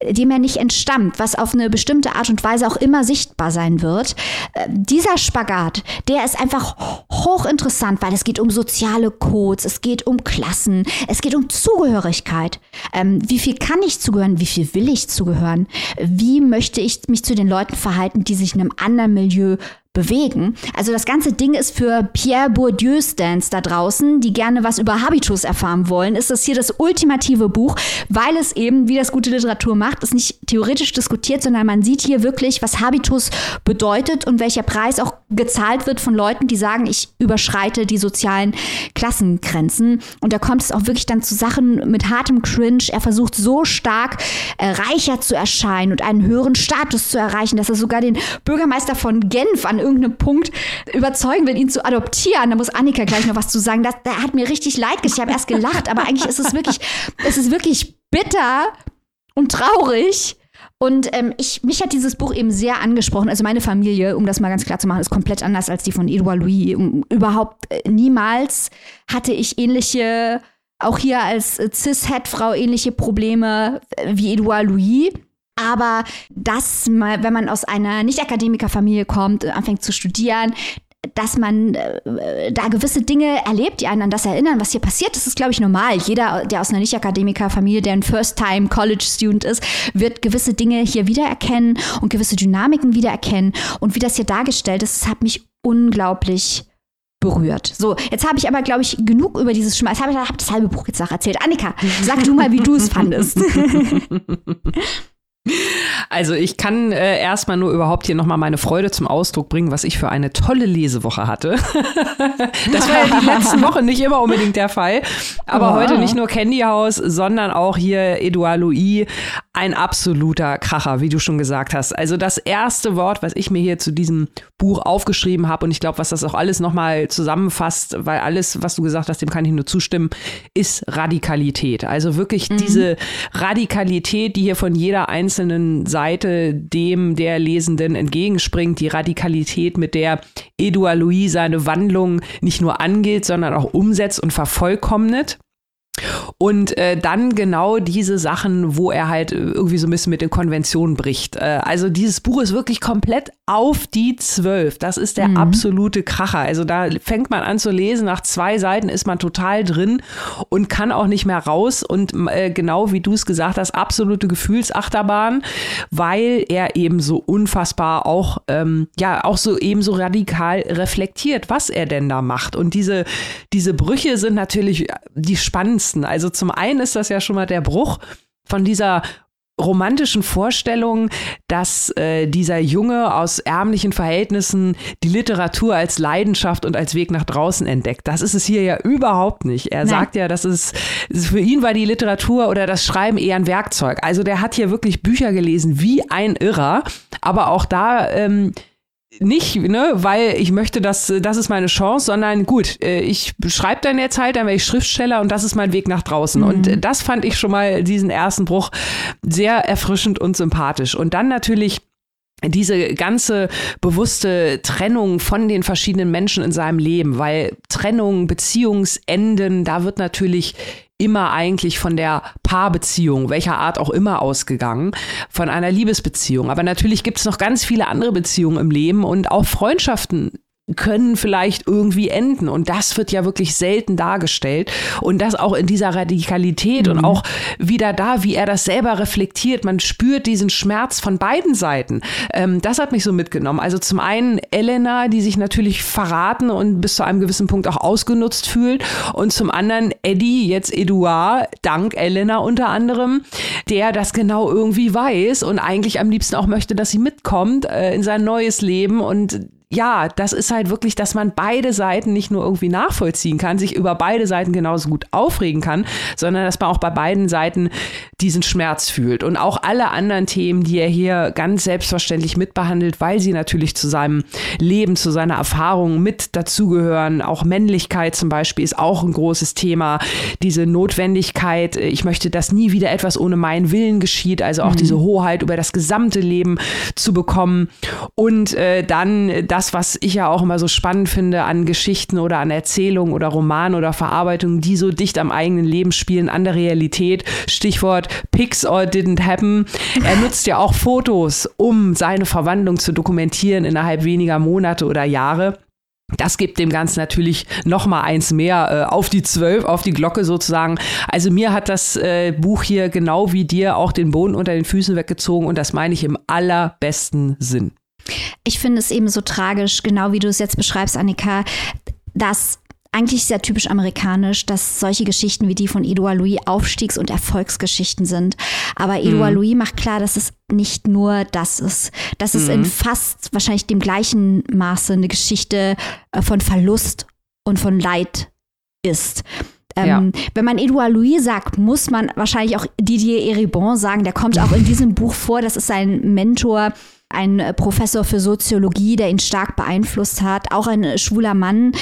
S2: dem er nicht entstammt, was auf eine bestimmte Art und Weise auch immer sichtbar sein wird. Äh, dieser Spagat, der ist einfach hochinteressant, weil es geht um soziale Codes, es geht um Klassen, es geht um Zugehörigkeit. Ähm, wie viel kann ich zugehören? Wie viel will ich zugehören? Wie möchte ich mich zu den Leuten verhalten, die sich in einem anderen Milieu bewegen. Also das ganze Ding ist für Pierre Bourdieu-Stans da draußen, die gerne was über Habitus erfahren wollen, ist das hier das ultimative Buch, weil es eben, wie das gute Literatur macht, ist nicht theoretisch diskutiert, sondern man sieht hier wirklich, was Habitus bedeutet und welcher Preis auch gezahlt wird von Leuten, die sagen, ich überschreite die sozialen Klassengrenzen. Und da kommt es auch wirklich dann zu Sachen mit hartem Cringe. Er versucht so stark äh, reicher zu erscheinen und einen höheren Status zu erreichen, dass er sogar den Bürgermeister von Genf an irgendeinem Punkt überzeugen will, ihn zu adoptieren. Da muss Annika gleich noch was zu sagen. Das, das hat mir richtig leid getan. Ich habe erst gelacht, aber eigentlich ist es wirklich, es ist wirklich bitter und traurig. Und ähm, ich, mich hat dieses Buch eben sehr angesprochen. Also meine Familie, um das mal ganz klar zu machen, ist komplett anders als die von Edouard Louis. Überhaupt äh, niemals hatte ich ähnliche, auch hier als äh, Cis-Het-Frau ähnliche Probleme äh, wie Edouard Louis. Aber das, wenn man aus einer Nicht-Akademiker-Familie kommt, anfängt zu studieren, dass man äh, da gewisse Dinge erlebt, die einen an das erinnern, was hier passiert. Das ist, glaube ich, normal. Jeder, der aus einer Nicht-Akademiker-Familie, der ein First-Time-College-Student ist, wird gewisse Dinge hier wiedererkennen und gewisse Dynamiken wiedererkennen. Und wie das hier dargestellt ist, das hat mich unglaublich berührt. So, jetzt habe ich aber, glaube ich, genug über dieses Schmerz. Habe ich hab das halbe Buch jetzt auch erzählt. Annika, sag du mal, wie du es fandest.
S3: Also ich kann äh, erstmal nur überhaupt hier nochmal meine Freude zum Ausdruck bringen, was ich für eine tolle Lesewoche hatte. das war ja die letzten Wochen nicht immer unbedingt der Fall. Aber oh. heute nicht nur Candy House, sondern auch hier Edouard Louis. Ein absoluter Kracher, wie du schon gesagt hast. Also das erste Wort, was ich mir hier zu diesem Buch aufgeschrieben habe und ich glaube, was das auch alles nochmal zusammenfasst, weil alles, was du gesagt hast, dem kann ich nur zustimmen, ist Radikalität. Also wirklich mhm. diese Radikalität, die hier von jeder einzelnen Seite dem der Lesenden entgegenspringt, die Radikalität, mit der Edouard Louis seine Wandlung nicht nur angeht, sondern auch umsetzt und vervollkommnet. Und äh, dann genau diese Sachen, wo er halt irgendwie so ein bisschen mit den Konventionen bricht. Äh, also dieses Buch ist wirklich komplett auf die zwölf. Das ist der mhm. absolute Kracher. Also da fängt man an zu lesen, nach zwei Seiten ist man total drin und kann auch nicht mehr raus. Und äh, genau wie du es gesagt hast, absolute Gefühlsachterbahn, weil er eben so unfassbar auch, ähm, ja, auch so eben so radikal reflektiert, was er denn da macht. Und diese, diese Brüche sind natürlich die spannendsten Ängsten. Also zum einen ist das ja schon mal der Bruch von dieser romantischen Vorstellung, dass äh, dieser Junge aus ärmlichen Verhältnissen die Literatur als Leidenschaft und als Weg nach draußen entdeckt. Das ist es hier ja überhaupt nicht. Er Nein. sagt ja, dass es für ihn war die Literatur oder das Schreiben eher ein Werkzeug. Also der hat hier wirklich Bücher gelesen wie ein Irrer, aber auch da ähm, nicht, ne, weil ich möchte, dass das ist meine Chance, sondern gut, äh, ich schreibe dann jetzt halt, dann werde ich Schriftsteller und das ist mein Weg nach draußen. Mhm. Und das fand ich schon mal diesen ersten Bruch sehr erfrischend und sympathisch. Und dann natürlich diese ganze bewusste Trennung von den verschiedenen Menschen in seinem Leben, weil Trennung, Beziehungsenden, da wird natürlich immer eigentlich von der Paarbeziehung, welcher Art auch immer, ausgegangen, von einer Liebesbeziehung. Aber natürlich gibt es noch ganz viele andere Beziehungen im Leben und auch Freundschaften können vielleicht irgendwie enden. Und das wird ja wirklich selten dargestellt. Und das auch in dieser Radikalität mhm. und auch wieder da, wie er das selber reflektiert. Man spürt diesen Schmerz von beiden Seiten. Ähm, das hat mich so mitgenommen. Also zum einen Elena, die sich natürlich verraten und bis zu einem gewissen Punkt auch ausgenutzt fühlt. Und zum anderen Eddie, jetzt Edouard, dank Elena unter anderem, der das genau irgendwie weiß und eigentlich am liebsten auch möchte, dass sie mitkommt äh, in sein neues Leben und ja, das ist halt wirklich, dass man beide Seiten nicht nur irgendwie nachvollziehen kann, sich über beide Seiten genauso gut aufregen kann, sondern dass man auch bei beiden Seiten diesen Schmerz fühlt. Und auch alle anderen Themen, die er hier ganz selbstverständlich mitbehandelt, weil sie natürlich zu seinem Leben, zu seiner Erfahrung mit dazugehören. Auch Männlichkeit zum Beispiel ist auch ein großes Thema. Diese Notwendigkeit, ich möchte, dass nie wieder etwas ohne meinen Willen geschieht, also auch mhm. diese Hoheit über das gesamte Leben zu bekommen. Und äh, dann das das, was ich ja auch immer so spannend finde an Geschichten oder an Erzählungen oder Romanen oder Verarbeitungen, die so dicht am eigenen Leben spielen, an der Realität. Stichwort Pics or Didn't Happen. Er nutzt ja auch Fotos, um seine Verwandlung zu dokumentieren innerhalb weniger Monate oder Jahre. Das gibt dem Ganzen natürlich noch mal eins mehr äh, auf die Zwölf, auf die Glocke sozusagen. Also mir hat das äh, Buch hier genau wie dir auch den Boden unter den Füßen weggezogen und das meine ich im allerbesten Sinn.
S2: Ich finde es eben so tragisch, genau wie du es jetzt beschreibst, Annika, dass eigentlich sehr typisch amerikanisch, dass solche Geschichten wie die von Edouard Louis Aufstiegs- und Erfolgsgeschichten sind. Aber Edouard mhm. Louis macht klar, dass es nicht nur das ist. Dass es in mhm. fast wahrscheinlich dem gleichen Maße eine Geschichte äh, von Verlust und von Leid ist. Ähm, ja. Wenn man Edouard Louis sagt, muss man wahrscheinlich auch Didier Eribon sagen. Der kommt auch in diesem Buch vor. Das ist sein Mentor ein äh, Professor für Soziologie, der ihn stark beeinflusst hat, auch ein äh, schwuler Mann,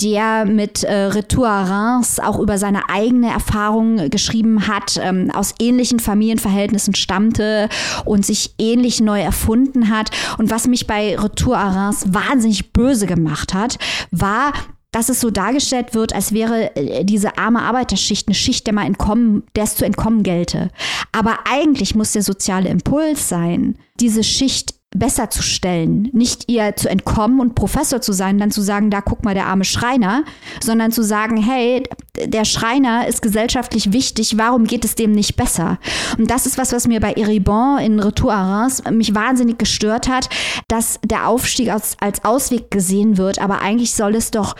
S2: der mit äh, Retour à Reims auch über seine eigene Erfahrung geschrieben hat, ähm, aus ähnlichen Familienverhältnissen stammte und sich ähnlich neu erfunden hat. Und was mich bei Retour à Reims wahnsinnig böse gemacht hat, war, dass es so dargestellt wird, als wäre äh, diese arme Arbeiterschicht eine Schicht, der mal entkommen, der es zu entkommen gelte. Aber eigentlich muss der soziale Impuls sein, diese Schicht besser zu stellen, nicht ihr zu entkommen und Professor zu sein, dann zu sagen, da guck mal der arme Schreiner, sondern zu sagen, hey, der Schreiner ist gesellschaftlich wichtig, warum geht es dem nicht besser? Und das ist was, was mir bei Eribon in Retour à Reims mich wahnsinnig gestört hat, dass der Aufstieg als, als Ausweg gesehen wird, aber eigentlich soll es doch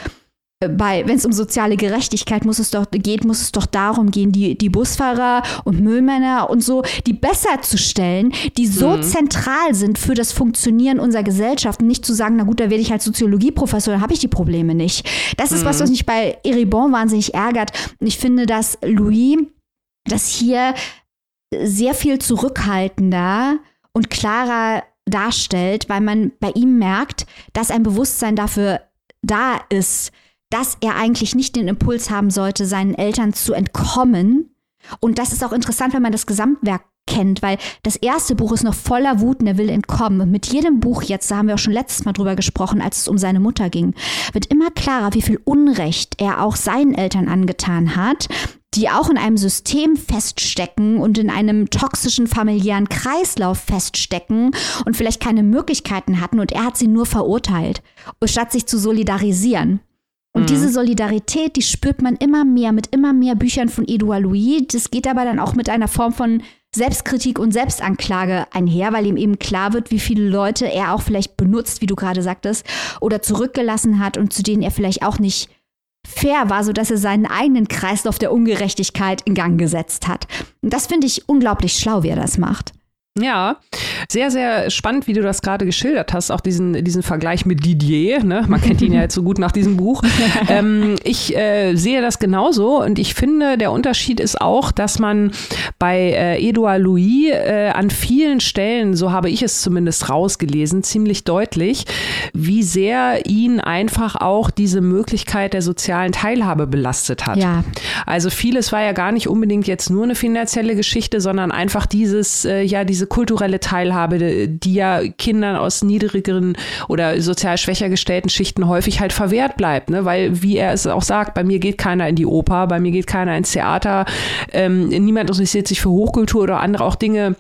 S2: bei, wenn es um soziale Gerechtigkeit muss es doch, geht, muss es doch darum gehen, die, die Busfahrer und Müllmänner und so, die besser zu stellen, die so mhm. zentral sind für das Funktionieren unserer Gesellschaft und nicht zu sagen, na gut, da werde ich halt Soziologieprofessor, dann habe ich die Probleme nicht. Das ist mhm. was, was mich bei Eribon wahnsinnig ärgert. Und ich finde, dass Louis das hier sehr viel zurückhaltender und klarer darstellt, weil man bei ihm merkt, dass ein Bewusstsein dafür da ist, dass er eigentlich nicht den Impuls haben sollte, seinen Eltern zu entkommen. Und das ist auch interessant, wenn man das Gesamtwerk kennt, weil das erste Buch ist noch voller Wut und er will entkommen. Und mit jedem Buch jetzt, da haben wir auch schon letztes Mal drüber gesprochen, als es um seine Mutter ging, wird immer klarer, wie viel Unrecht er auch seinen Eltern angetan hat, die auch in einem System feststecken und in einem toxischen familiären Kreislauf feststecken und vielleicht keine Möglichkeiten hatten und er hat sie nur verurteilt, statt sich zu solidarisieren. Und mhm. diese Solidarität, die spürt man immer mehr mit immer mehr Büchern von Edouard Louis. Das geht aber dann auch mit einer Form von Selbstkritik und Selbstanklage einher, weil ihm eben klar wird, wie viele Leute er auch vielleicht benutzt, wie du gerade sagtest, oder zurückgelassen hat und zu denen er vielleicht auch nicht fair war, sodass er seinen eigenen Kreislauf der Ungerechtigkeit in Gang gesetzt hat. Und das finde ich unglaublich schlau, wie er das macht.
S3: Ja, Sehr, sehr spannend, wie du das gerade geschildert hast, auch diesen, diesen Vergleich mit Didier. Ne? Man kennt ihn ja jetzt so gut nach diesem Buch. ähm, ich äh, sehe das genauso und ich finde, der Unterschied ist auch, dass man bei äh, Edouard Louis äh, an vielen Stellen, so habe ich es zumindest rausgelesen, ziemlich deutlich, wie sehr ihn einfach auch diese Möglichkeit der sozialen Teilhabe belastet hat.
S2: Ja.
S3: Also vieles war ja gar nicht unbedingt jetzt nur eine finanzielle Geschichte, sondern einfach dieses, äh, ja, diese kulturelle Teilhabe, die ja Kindern aus niedrigeren oder sozial schwächer gestellten Schichten häufig halt verwehrt bleibt, ne? Weil, wie er es auch sagt, bei mir geht keiner in die Oper, bei mir geht keiner ins Theater, ähm, niemand interessiert sich für Hochkultur oder andere auch Dinge,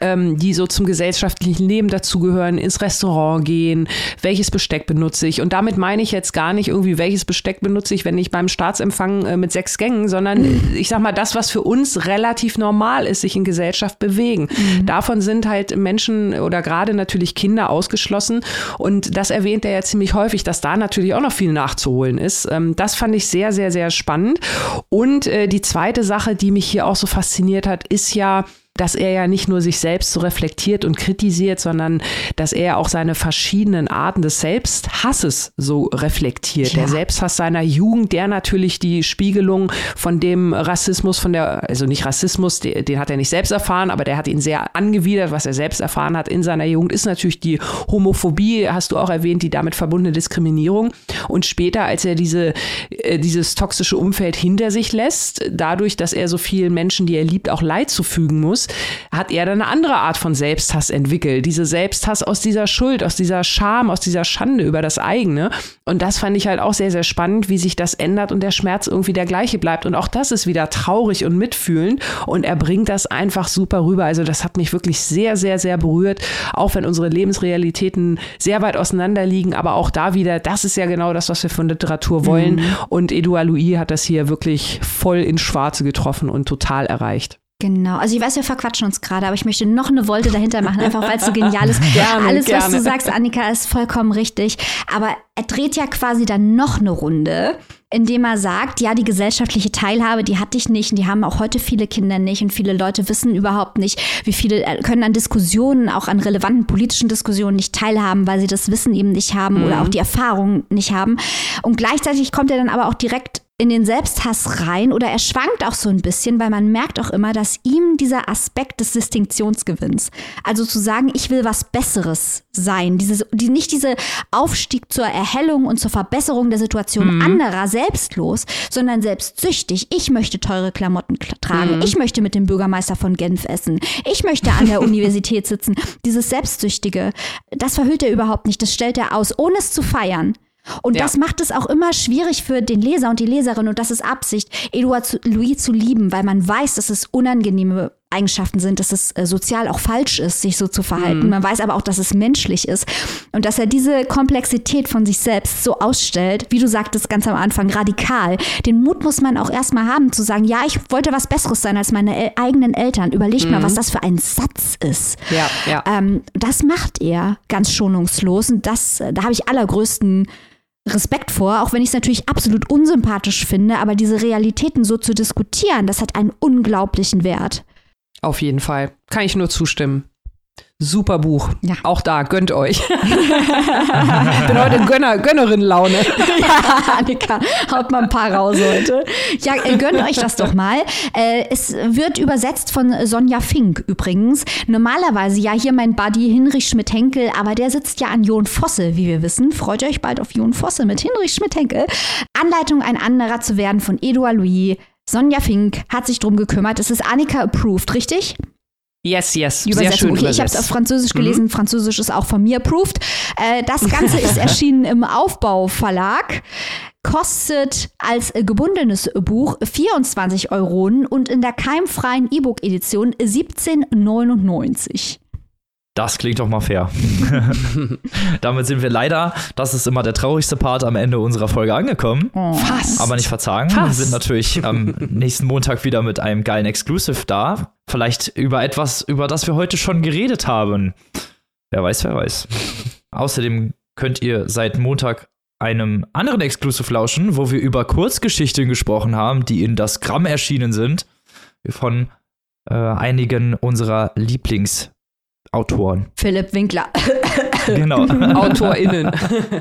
S3: ähm, die so zum gesellschaftlichen Leben dazugehören, ins Restaurant gehen, welches Besteck benutze ich. Und damit meine ich jetzt gar nicht irgendwie, welches Besteck benutze ich, wenn ich beim Staatsempfang äh, mit sechs Gängen, sondern ich sag mal, das, was für uns relativ normal ist, sich in Gesellschaft bewegen. Mhm. Davon sind halt Menschen oder gerade natürlich Kinder ausgeschlossen. Und das erwähnt er ja ziemlich häufig, dass da natürlich auch noch viel nachzuholen ist. Ähm, das fand ich sehr, sehr, sehr spannend. Und äh, die zweite Sache, die mich hier auch so fasziniert hat, ist ja, dass er ja nicht nur sich selbst so reflektiert und kritisiert, sondern dass er auch seine verschiedenen Arten des Selbsthasses so reflektiert. Ja. Der Selbsthass seiner Jugend, der natürlich die Spiegelung von dem Rassismus, von der, also nicht Rassismus, den, den hat er nicht selbst erfahren, aber der hat ihn sehr angewidert, was er selbst erfahren hat in seiner Jugend, ist natürlich die Homophobie, hast du auch erwähnt, die damit verbundene Diskriminierung. Und später, als er diese, äh, dieses toxische Umfeld hinter sich lässt, dadurch, dass er so vielen Menschen, die er liebt, auch Leid zufügen muss, hat er dann eine andere Art von Selbsthass entwickelt. Diese Selbsthass aus dieser Schuld, aus dieser Scham, aus dieser Schande über das eigene. Und das fand ich halt auch sehr, sehr spannend, wie sich das ändert und der Schmerz irgendwie der gleiche bleibt. Und auch das ist wieder traurig und mitfühlend. Und er bringt das einfach super rüber. Also das hat mich wirklich sehr, sehr, sehr berührt. Auch wenn unsere Lebensrealitäten sehr weit auseinander liegen. Aber auch da wieder, das ist ja genau das, was wir von Literatur wollen. Mhm. Und Edouard Louis hat das hier wirklich voll ins Schwarze getroffen und total erreicht.
S2: Genau. Also ich weiß, wir verquatschen uns gerade, aber ich möchte noch eine Wolte dahinter machen, einfach weil es so genial ist. Gerne, Alles, gerne. was du sagst, Annika, ist vollkommen richtig. Aber er dreht ja quasi dann noch eine Runde, indem er sagt, ja, die gesellschaftliche Teilhabe, die hatte ich nicht und die haben auch heute viele Kinder nicht und viele Leute wissen überhaupt nicht, wie viele äh, können an Diskussionen, auch an relevanten politischen Diskussionen nicht teilhaben, weil sie das Wissen eben nicht haben mhm. oder auch die Erfahrung nicht haben. Und gleichzeitig kommt er dann aber auch direkt in den Selbsthass rein oder er schwankt auch so ein bisschen, weil man merkt auch immer, dass ihm dieser Aspekt des Distinktionsgewinns, also zu sagen, ich will was Besseres sein, dieses, die, nicht diese Aufstieg zur Erhellung und zur Verbesserung der Situation mhm. anderer selbstlos, sondern selbstsüchtig. Ich möchte teure Klamotten tragen, mhm. ich möchte mit dem Bürgermeister von Genf essen, ich möchte an der Universität sitzen. Dieses Selbstsüchtige, das verhüllt er überhaupt nicht, das stellt er aus, ohne es zu feiern. Und ja. das macht es auch immer schwierig für den Leser und die Leserin, und das ist Absicht, Eduard Louis zu lieben, weil man weiß, dass es unangenehme Eigenschaften sind, dass es äh, sozial auch falsch ist, sich so zu verhalten. Mhm. Man weiß aber auch, dass es menschlich ist und dass er diese Komplexität von sich selbst so ausstellt, wie du sagtest ganz am Anfang, radikal. Den Mut muss man auch erstmal haben zu sagen, ja, ich wollte was Besseres sein als meine El eigenen Eltern. Überlegt mhm. mal, was das für ein Satz ist.
S3: Ja, ja.
S2: Ähm, das macht er ganz schonungslos und das, äh, da habe ich allergrößten Respekt vor, auch wenn ich es natürlich absolut unsympathisch finde, aber diese Realitäten so zu diskutieren, das hat einen unglaublichen Wert.
S3: Auf jeden Fall. Kann ich nur zustimmen. Super Buch. Ja. Auch da, gönnt euch. ich bin heute Gönner, Gönnerin-Laune.
S2: ja, Annika, haut mal ein paar raus heute. Ja, äh, gönnt euch das doch mal. Äh, es wird übersetzt von Sonja Fink übrigens. Normalerweise ja hier mein Buddy Hinrich Schmidt-Henkel, aber der sitzt ja an Jon Fosse, wie wir wissen. Freut euch bald auf Jon Fosse mit Hinrich Schmidt-Henkel. Anleitung, ein anderer zu werden von Eduard Louis. Sonja Fink hat sich drum gekümmert. Es ist Annika approved, richtig?
S3: Yes, yes.
S2: Die Sehr schön okay, ich habe es auf Französisch gelesen. Mhm. Französisch ist auch von mir approved. Äh, das Ganze ist erschienen im Aufbau Verlag. Kostet als gebundenes Buch 24 Euro und in der keimfreien E-Book-Edition 17,99.
S1: Das klingt doch mal fair. Damit sind wir leider, das ist immer der traurigste Part am Ende unserer Folge angekommen.
S2: Oh. Fast.
S1: Aber nicht verzagen. Fast. Wir sind natürlich am nächsten Montag wieder mit einem geilen Exclusive da. Vielleicht über etwas, über das wir heute schon geredet haben. Wer weiß, wer weiß. Außerdem könnt ihr seit Montag einem anderen Exclusive lauschen, wo wir über Kurzgeschichten gesprochen haben, die in das Gramm erschienen sind. Von äh, einigen unserer Lieblings- Autoren.
S2: Philipp Winkler.
S1: Genau.
S3: AutorInnen.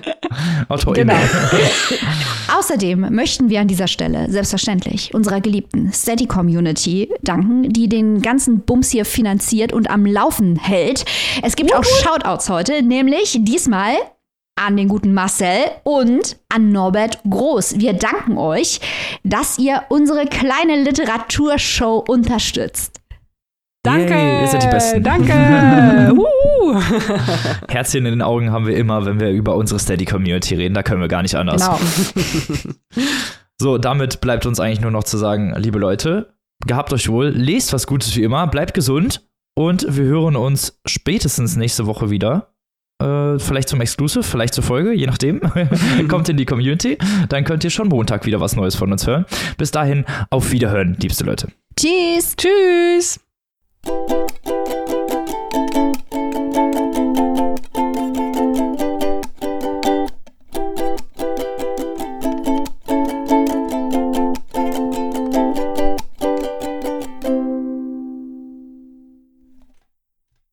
S1: AutorInnen.
S2: Genau. Außerdem möchten wir an dieser Stelle selbstverständlich unserer geliebten Steady-Community danken, die den ganzen Bums hier finanziert und am Laufen hält. Es gibt auch Shoutouts heute, nämlich diesmal an den guten Marcel und an Norbert Groß. Wir danken euch, dass ihr unsere kleine Literaturshow unterstützt.
S3: Danke.
S1: Yay, ihr seid die Besten.
S3: Danke.
S1: Herzchen in den Augen haben wir immer, wenn wir über unsere Steady-Community reden. Da können wir gar nicht anders.
S2: Genau.
S1: So, damit bleibt uns eigentlich nur noch zu sagen, liebe Leute, gehabt euch wohl, lest was Gutes wie immer, bleibt gesund und wir hören uns spätestens nächste Woche wieder. Äh, vielleicht zum Exclusive, vielleicht zur Folge, je nachdem. Kommt in die Community, dann könnt ihr schon Montag wieder was Neues von uns hören. Bis dahin, auf Wiederhören, liebste Leute.
S2: Tschüss.
S3: Tschüss.
S4: Thank you